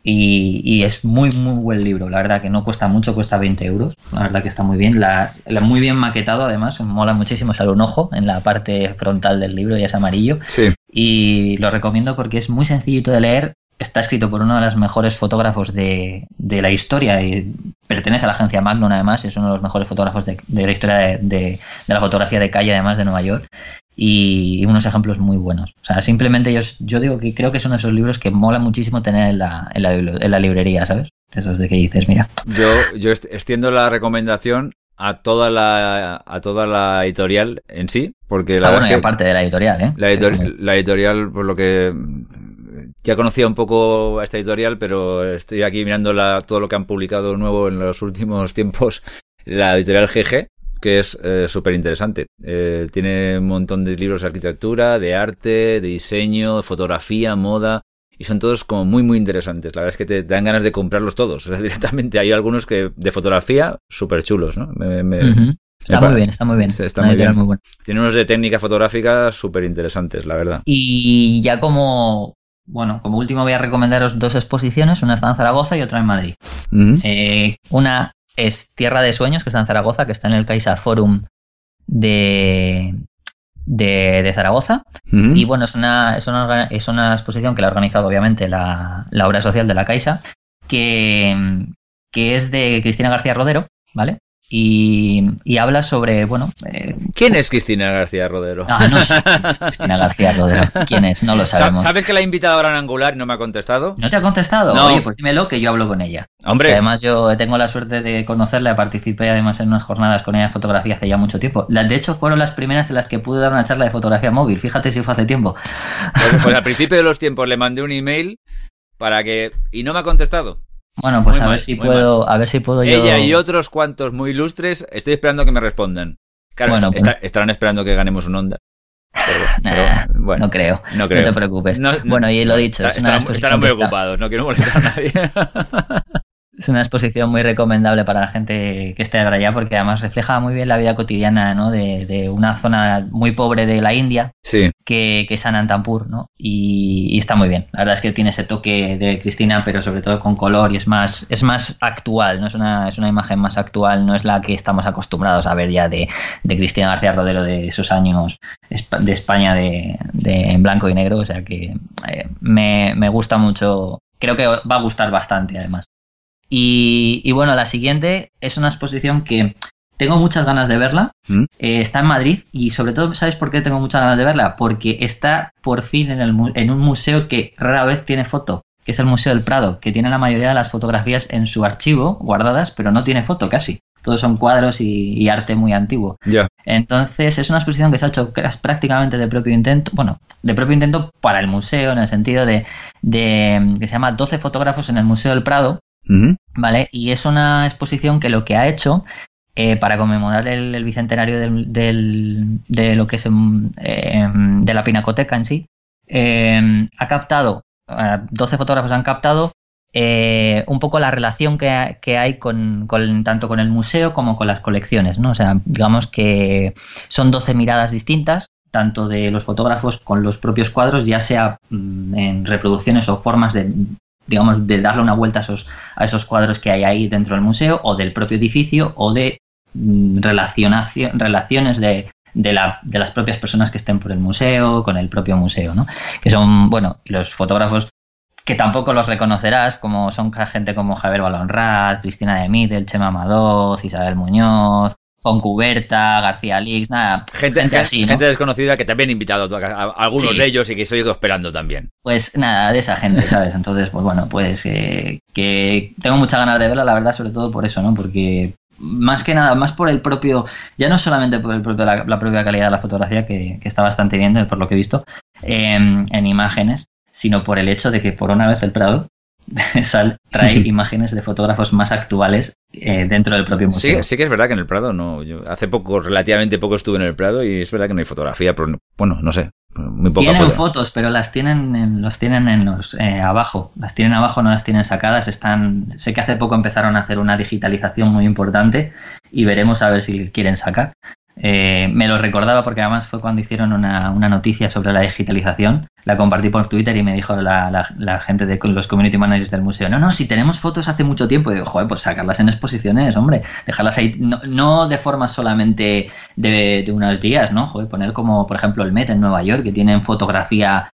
y, y es muy, muy buen libro. La verdad que no cuesta mucho, cuesta 20 euros. La verdad que está muy bien. La, la- muy bien maquetado, además, mola muchísimo. Sale un ojo en la parte frontal del libro y es amarillo. Sí. Y lo recomiendo porque es muy sencillito de leer. Está escrito por uno de los mejores fotógrafos de, de la historia y pertenece a la agencia Magnum, además. Es uno de los mejores fotógrafos de, de la historia de, de- la fotografía de calle, además de Nueva York. Y, unos ejemplos muy buenos. O sea, simplemente yo, yo digo que creo que es uno de esos libros que mola muchísimo tener en la, en la, en la librería, ¿sabes? De esos de que dices, mira. Yo, yo extiendo la recomendación a toda la, a toda la editorial en sí, porque la Ah, bueno, que aparte de la editorial, ¿eh? la, editor- editorial, por lo que ya conocía un poco a esta editorial, pero estoy aquí mirando la- todo lo que han publicado nuevo en los últimos tiempos, la editorial GG, que es súper interesante. tiene un montón de libros de arquitectura, de arte, de diseño, de fotografía, moda. Y son todos como muy, muy interesantes. La verdad es que te, te dan ganas de comprarlos todos. O sea, directamente hay algunos que de fotografía súper chulos, ¿no? Me- me- Ujú. Está muy bien, está muy bien. sí, está muy bien. muy. Tiene unos de técnica fotográfica súper interesantes, la verdad. Y ya como, bueno, como último voy a recomendaros dos exposiciones, una está en Zaragoza y otra en Madrid. Ujú. Eh, una es Tierra de Sueños, que está en Zaragoza, que está en el Caixa Forum de, de, de Zaragoza. Ujú. Y bueno, es una, es, una, es una exposición que la ha organizado obviamente la, la obra social de la Caixa, que, que es de Cristina García Rodero, ¿vale? Y, y habla sobre, bueno, eh, ¿Quién es Cristina García Rodero? no, no sé quién es Cristina García Rodero. ¿Quién es? No lo Sa- sabemos. ¿Sabes que la he invitado a Gran Angular y no me ha contestado? ¿No te ha contestado? No. Oye, pues dímelo que yo hablo con ella. Que Hombre, además yo tengo la suerte de conocerla, participé además en unas jornadas con ella de fotografía hace ya mucho tiempo. De hecho, fueron las primeras en las que pude dar una charla de fotografía móvil. Fíjate si fue hace tiempo. pues, pues al principio de los tiempos le mandé un email para que... Y no me ha contestado. Bueno, pues Muy a mal, ver si puedo, a ver si puedo yo. Ella y otros cuantos muy ilustres, estoy esperando que me respondan. Claro, Bueno, pues- está- estarán esperando que ganemos un onda. Pero, Nah, pero, bueno, No creo. no creo. No te preocupes. No- bueno, y lo dicho, es estarán, estarán muy ocupados, no quiero molestar a nadie. es una exposición muy recomendable para la gente que esté ahora allá, porque además refleja muy bien la vida cotidiana ¿no? de, de una zona muy pobre de la India, sí, que, que es Anantampur, ¿no? Y, y está muy bien. La verdad es que tiene ese toque de Cristina, pero sobre todo con color y es más, es más actual, ¿no? Es una, es una imagen más actual, no es la que estamos acostumbrados a ver ya de, de Cristina García Rodero de esos años de España de, de- en blanco y negro. O sea que eh, me, me gusta mucho. Creo que va a gustar bastante, además. Y, y bueno, la siguiente es una exposición que tengo muchas ganas de verla. ¿Mm? Eh, está en Madrid y sobre todo, ¿sabes por qué tengo muchas ganas de verla? Porque está por fin en, el, en un museo que rara vez tiene foto. que es el Museo del Prado, que tiene la mayoría de las fotografías en su archivo guardadas, pero no tiene foto casi. Todos son cuadros y, arte muy antiguo. Entonces es una exposición que se ha hecho prácticamente de propio intento, bueno, de propio intento para el museo, en el sentido de, de que se llama 12 fotógrafos en el Museo del Prado, ¿vale? Y es una exposición que lo que ha hecho eh, para conmemorar el, bicentenario de lo que es eh, de la pinacoteca en sí, eh, ha captado, 12 fotógrafos han captado un poco la relación que, hay con, tanto con el museo como con las colecciones, ¿no? O sea, digamos que son 12 miradas distintas, tanto de los fotógrafos con los propios cuadros, ya sea mm, en reproducciones o formas de digamos, de darle una vuelta a esos, a esos cuadros que hay ahí dentro del museo, o del propio edificio, o de Mm, relaciones de, de, la, de, las propias personas que estén por el museo, con el propio museo, ¿no? Que son, bueno, los fotógrafos que tampoco los reconocerás, como son gente como Javier Balonrat, Cristina de Middel, Chema Amadoz, Isabel Muñoz, Foncuberta, García Lix, nada. Gente, así, gente desconocida que también he invitado a, algunos de ellos y que estoy esperando también. Pues nada, de esa gente, ¿sabes? Entonces, pues bueno, pues eh, que tengo muchas ganas de verla, la verdad, sobre todo por eso, ¿no? Porque más que nada, más por el propio, ya no solamente por el propio, la, propia calidad de la fotografía, que, está bastante bien, por lo que he visto, em, en imágenes, sino por el hecho de que por una vez el Prado trae imágenes de fotógrafos más actuales eh, dentro del propio museo. Sí, sí que es verdad que en el Prado no. Yo hace poco, relativamente poco estuve en el Prado y es verdad que no hay fotografía, pero bueno, no sé. Muy tienen fotos, pero las tienen en, los tienen en los eh, abajo. Las tienen abajo, no las tienen sacadas. Están. Sé que hace poco empezaron a hacer una digitalización muy importante y veremos a ver si quieren sacar. Eh, me lo recordaba porque además fue cuando hicieron una, noticia sobre la digitalización. La compartí por Twitter y me dijo la, gente de los community managers del museo, no, no, si tenemos fotos hace mucho tiempo. Y digo, joder, pues sacarlas en exposiciones, hombre, dejarlas ahí, no, de forma solamente de, de, unos días, ¿no? Joder, poner como, por ejemplo, el Met en Nueva York, que tienen fotografía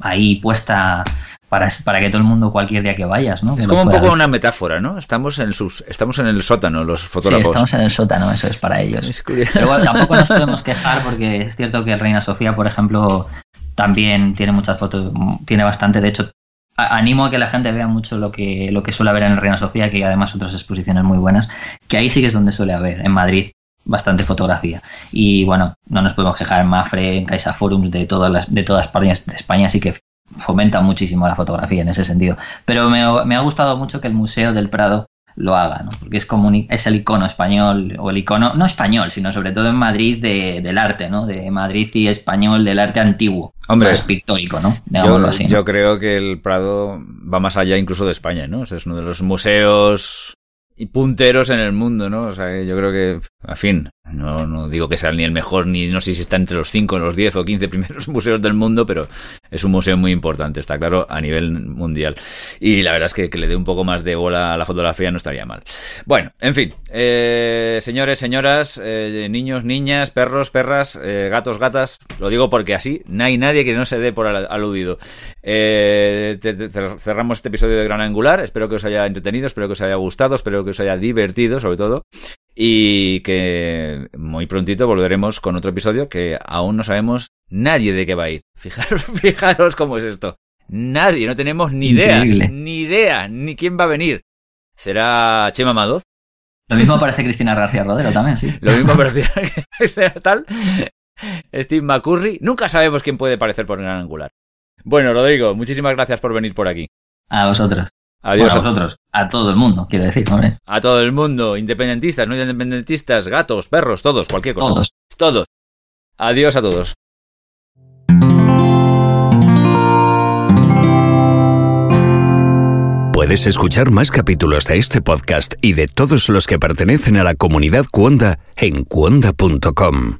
ahí puesta para, para, que todo el mundo cualquier día que vayas, ¿no? es como un poco una metáfora, ¿no? Estamos en el sus, estamos en el sótano, los fotógrafos. Sí, estamos en el sótano, eso es para ellos. Pero bueno, tampoco nos podemos quejar porque es cierto que Reina Sofía, por ejemplo, también tiene muchas fotos, tiene bastante, de hecho, animo a que la gente vea mucho lo que, lo que suele haber en Reina Sofía, que hay además otras exposiciones muy buenas, que ahí sí que es donde suele haber, en Madrid bastante fotografía. Y bueno, no nos podemos quejar en Mafre, en Caixa Forums, de todas las, de todas partes de España, sí que fomenta muchísimo la fotografía en ese sentido. Pero me, me, ha gustado mucho que el Museo del Prado lo haga, ¿no? Porque es como es el icono español, o el icono, no español, sino sobre todo en Madrid de, del arte, ¿no? De Madrid y español del arte antiguo. Hombre, pictórico, ¿no? yo, así, yo creo que el Prado va más allá incluso de España, ¿no? es uno de los museos y punteros en el mundo, ¿no? O sea, yo creo que, a fin, no, no digo que sea ni el mejor, ni no sé si está entre los 5, los 10 o 15 primeros museos del mundo, pero es un museo muy importante, está claro, a nivel mundial. Y la verdad es que, que le dé un poco más de bola a la fotografía no estaría mal. Bueno, en fin, eh, señores, señoras, eh, niños, niñas, perros, perras, eh, gatos, gatas, lo digo porque así no hay nadie que no se dé por aludido. Eh, cerramos este episodio de Gran Angular. Espero que os haya entretenido, espero que os haya gustado, espero que os haya divertido, sobre todo. Y que muy prontito volveremos con otro episodio que aún no sabemos nadie de qué va a ir. Fijaros, fijaros cómo es esto. Nadie, no tenemos ni idea, ni idea, ni quién va a venir. ¿Será Chema Madoz? Lo mismo parece Cristina García Rodero también, sí. Lo mismo parece tal. Steve McCurry. Nunca sabemos quién puede parecer por Gran Angular. Bueno, Rodrigo, muchísimas gracias por venir por aquí. A vosotros. Adiós. a vosotros. A todo el mundo, quiero decir, ¿no? A todo el mundo. Independentistas, no independentistas, gatos, perros, todos, cualquier cosa. Todos. Todos. Adiós a todos. Puedes escuchar más capítulos de este podcast y de todos los que pertenecen a la comunidad Cuonda en cuonda.com.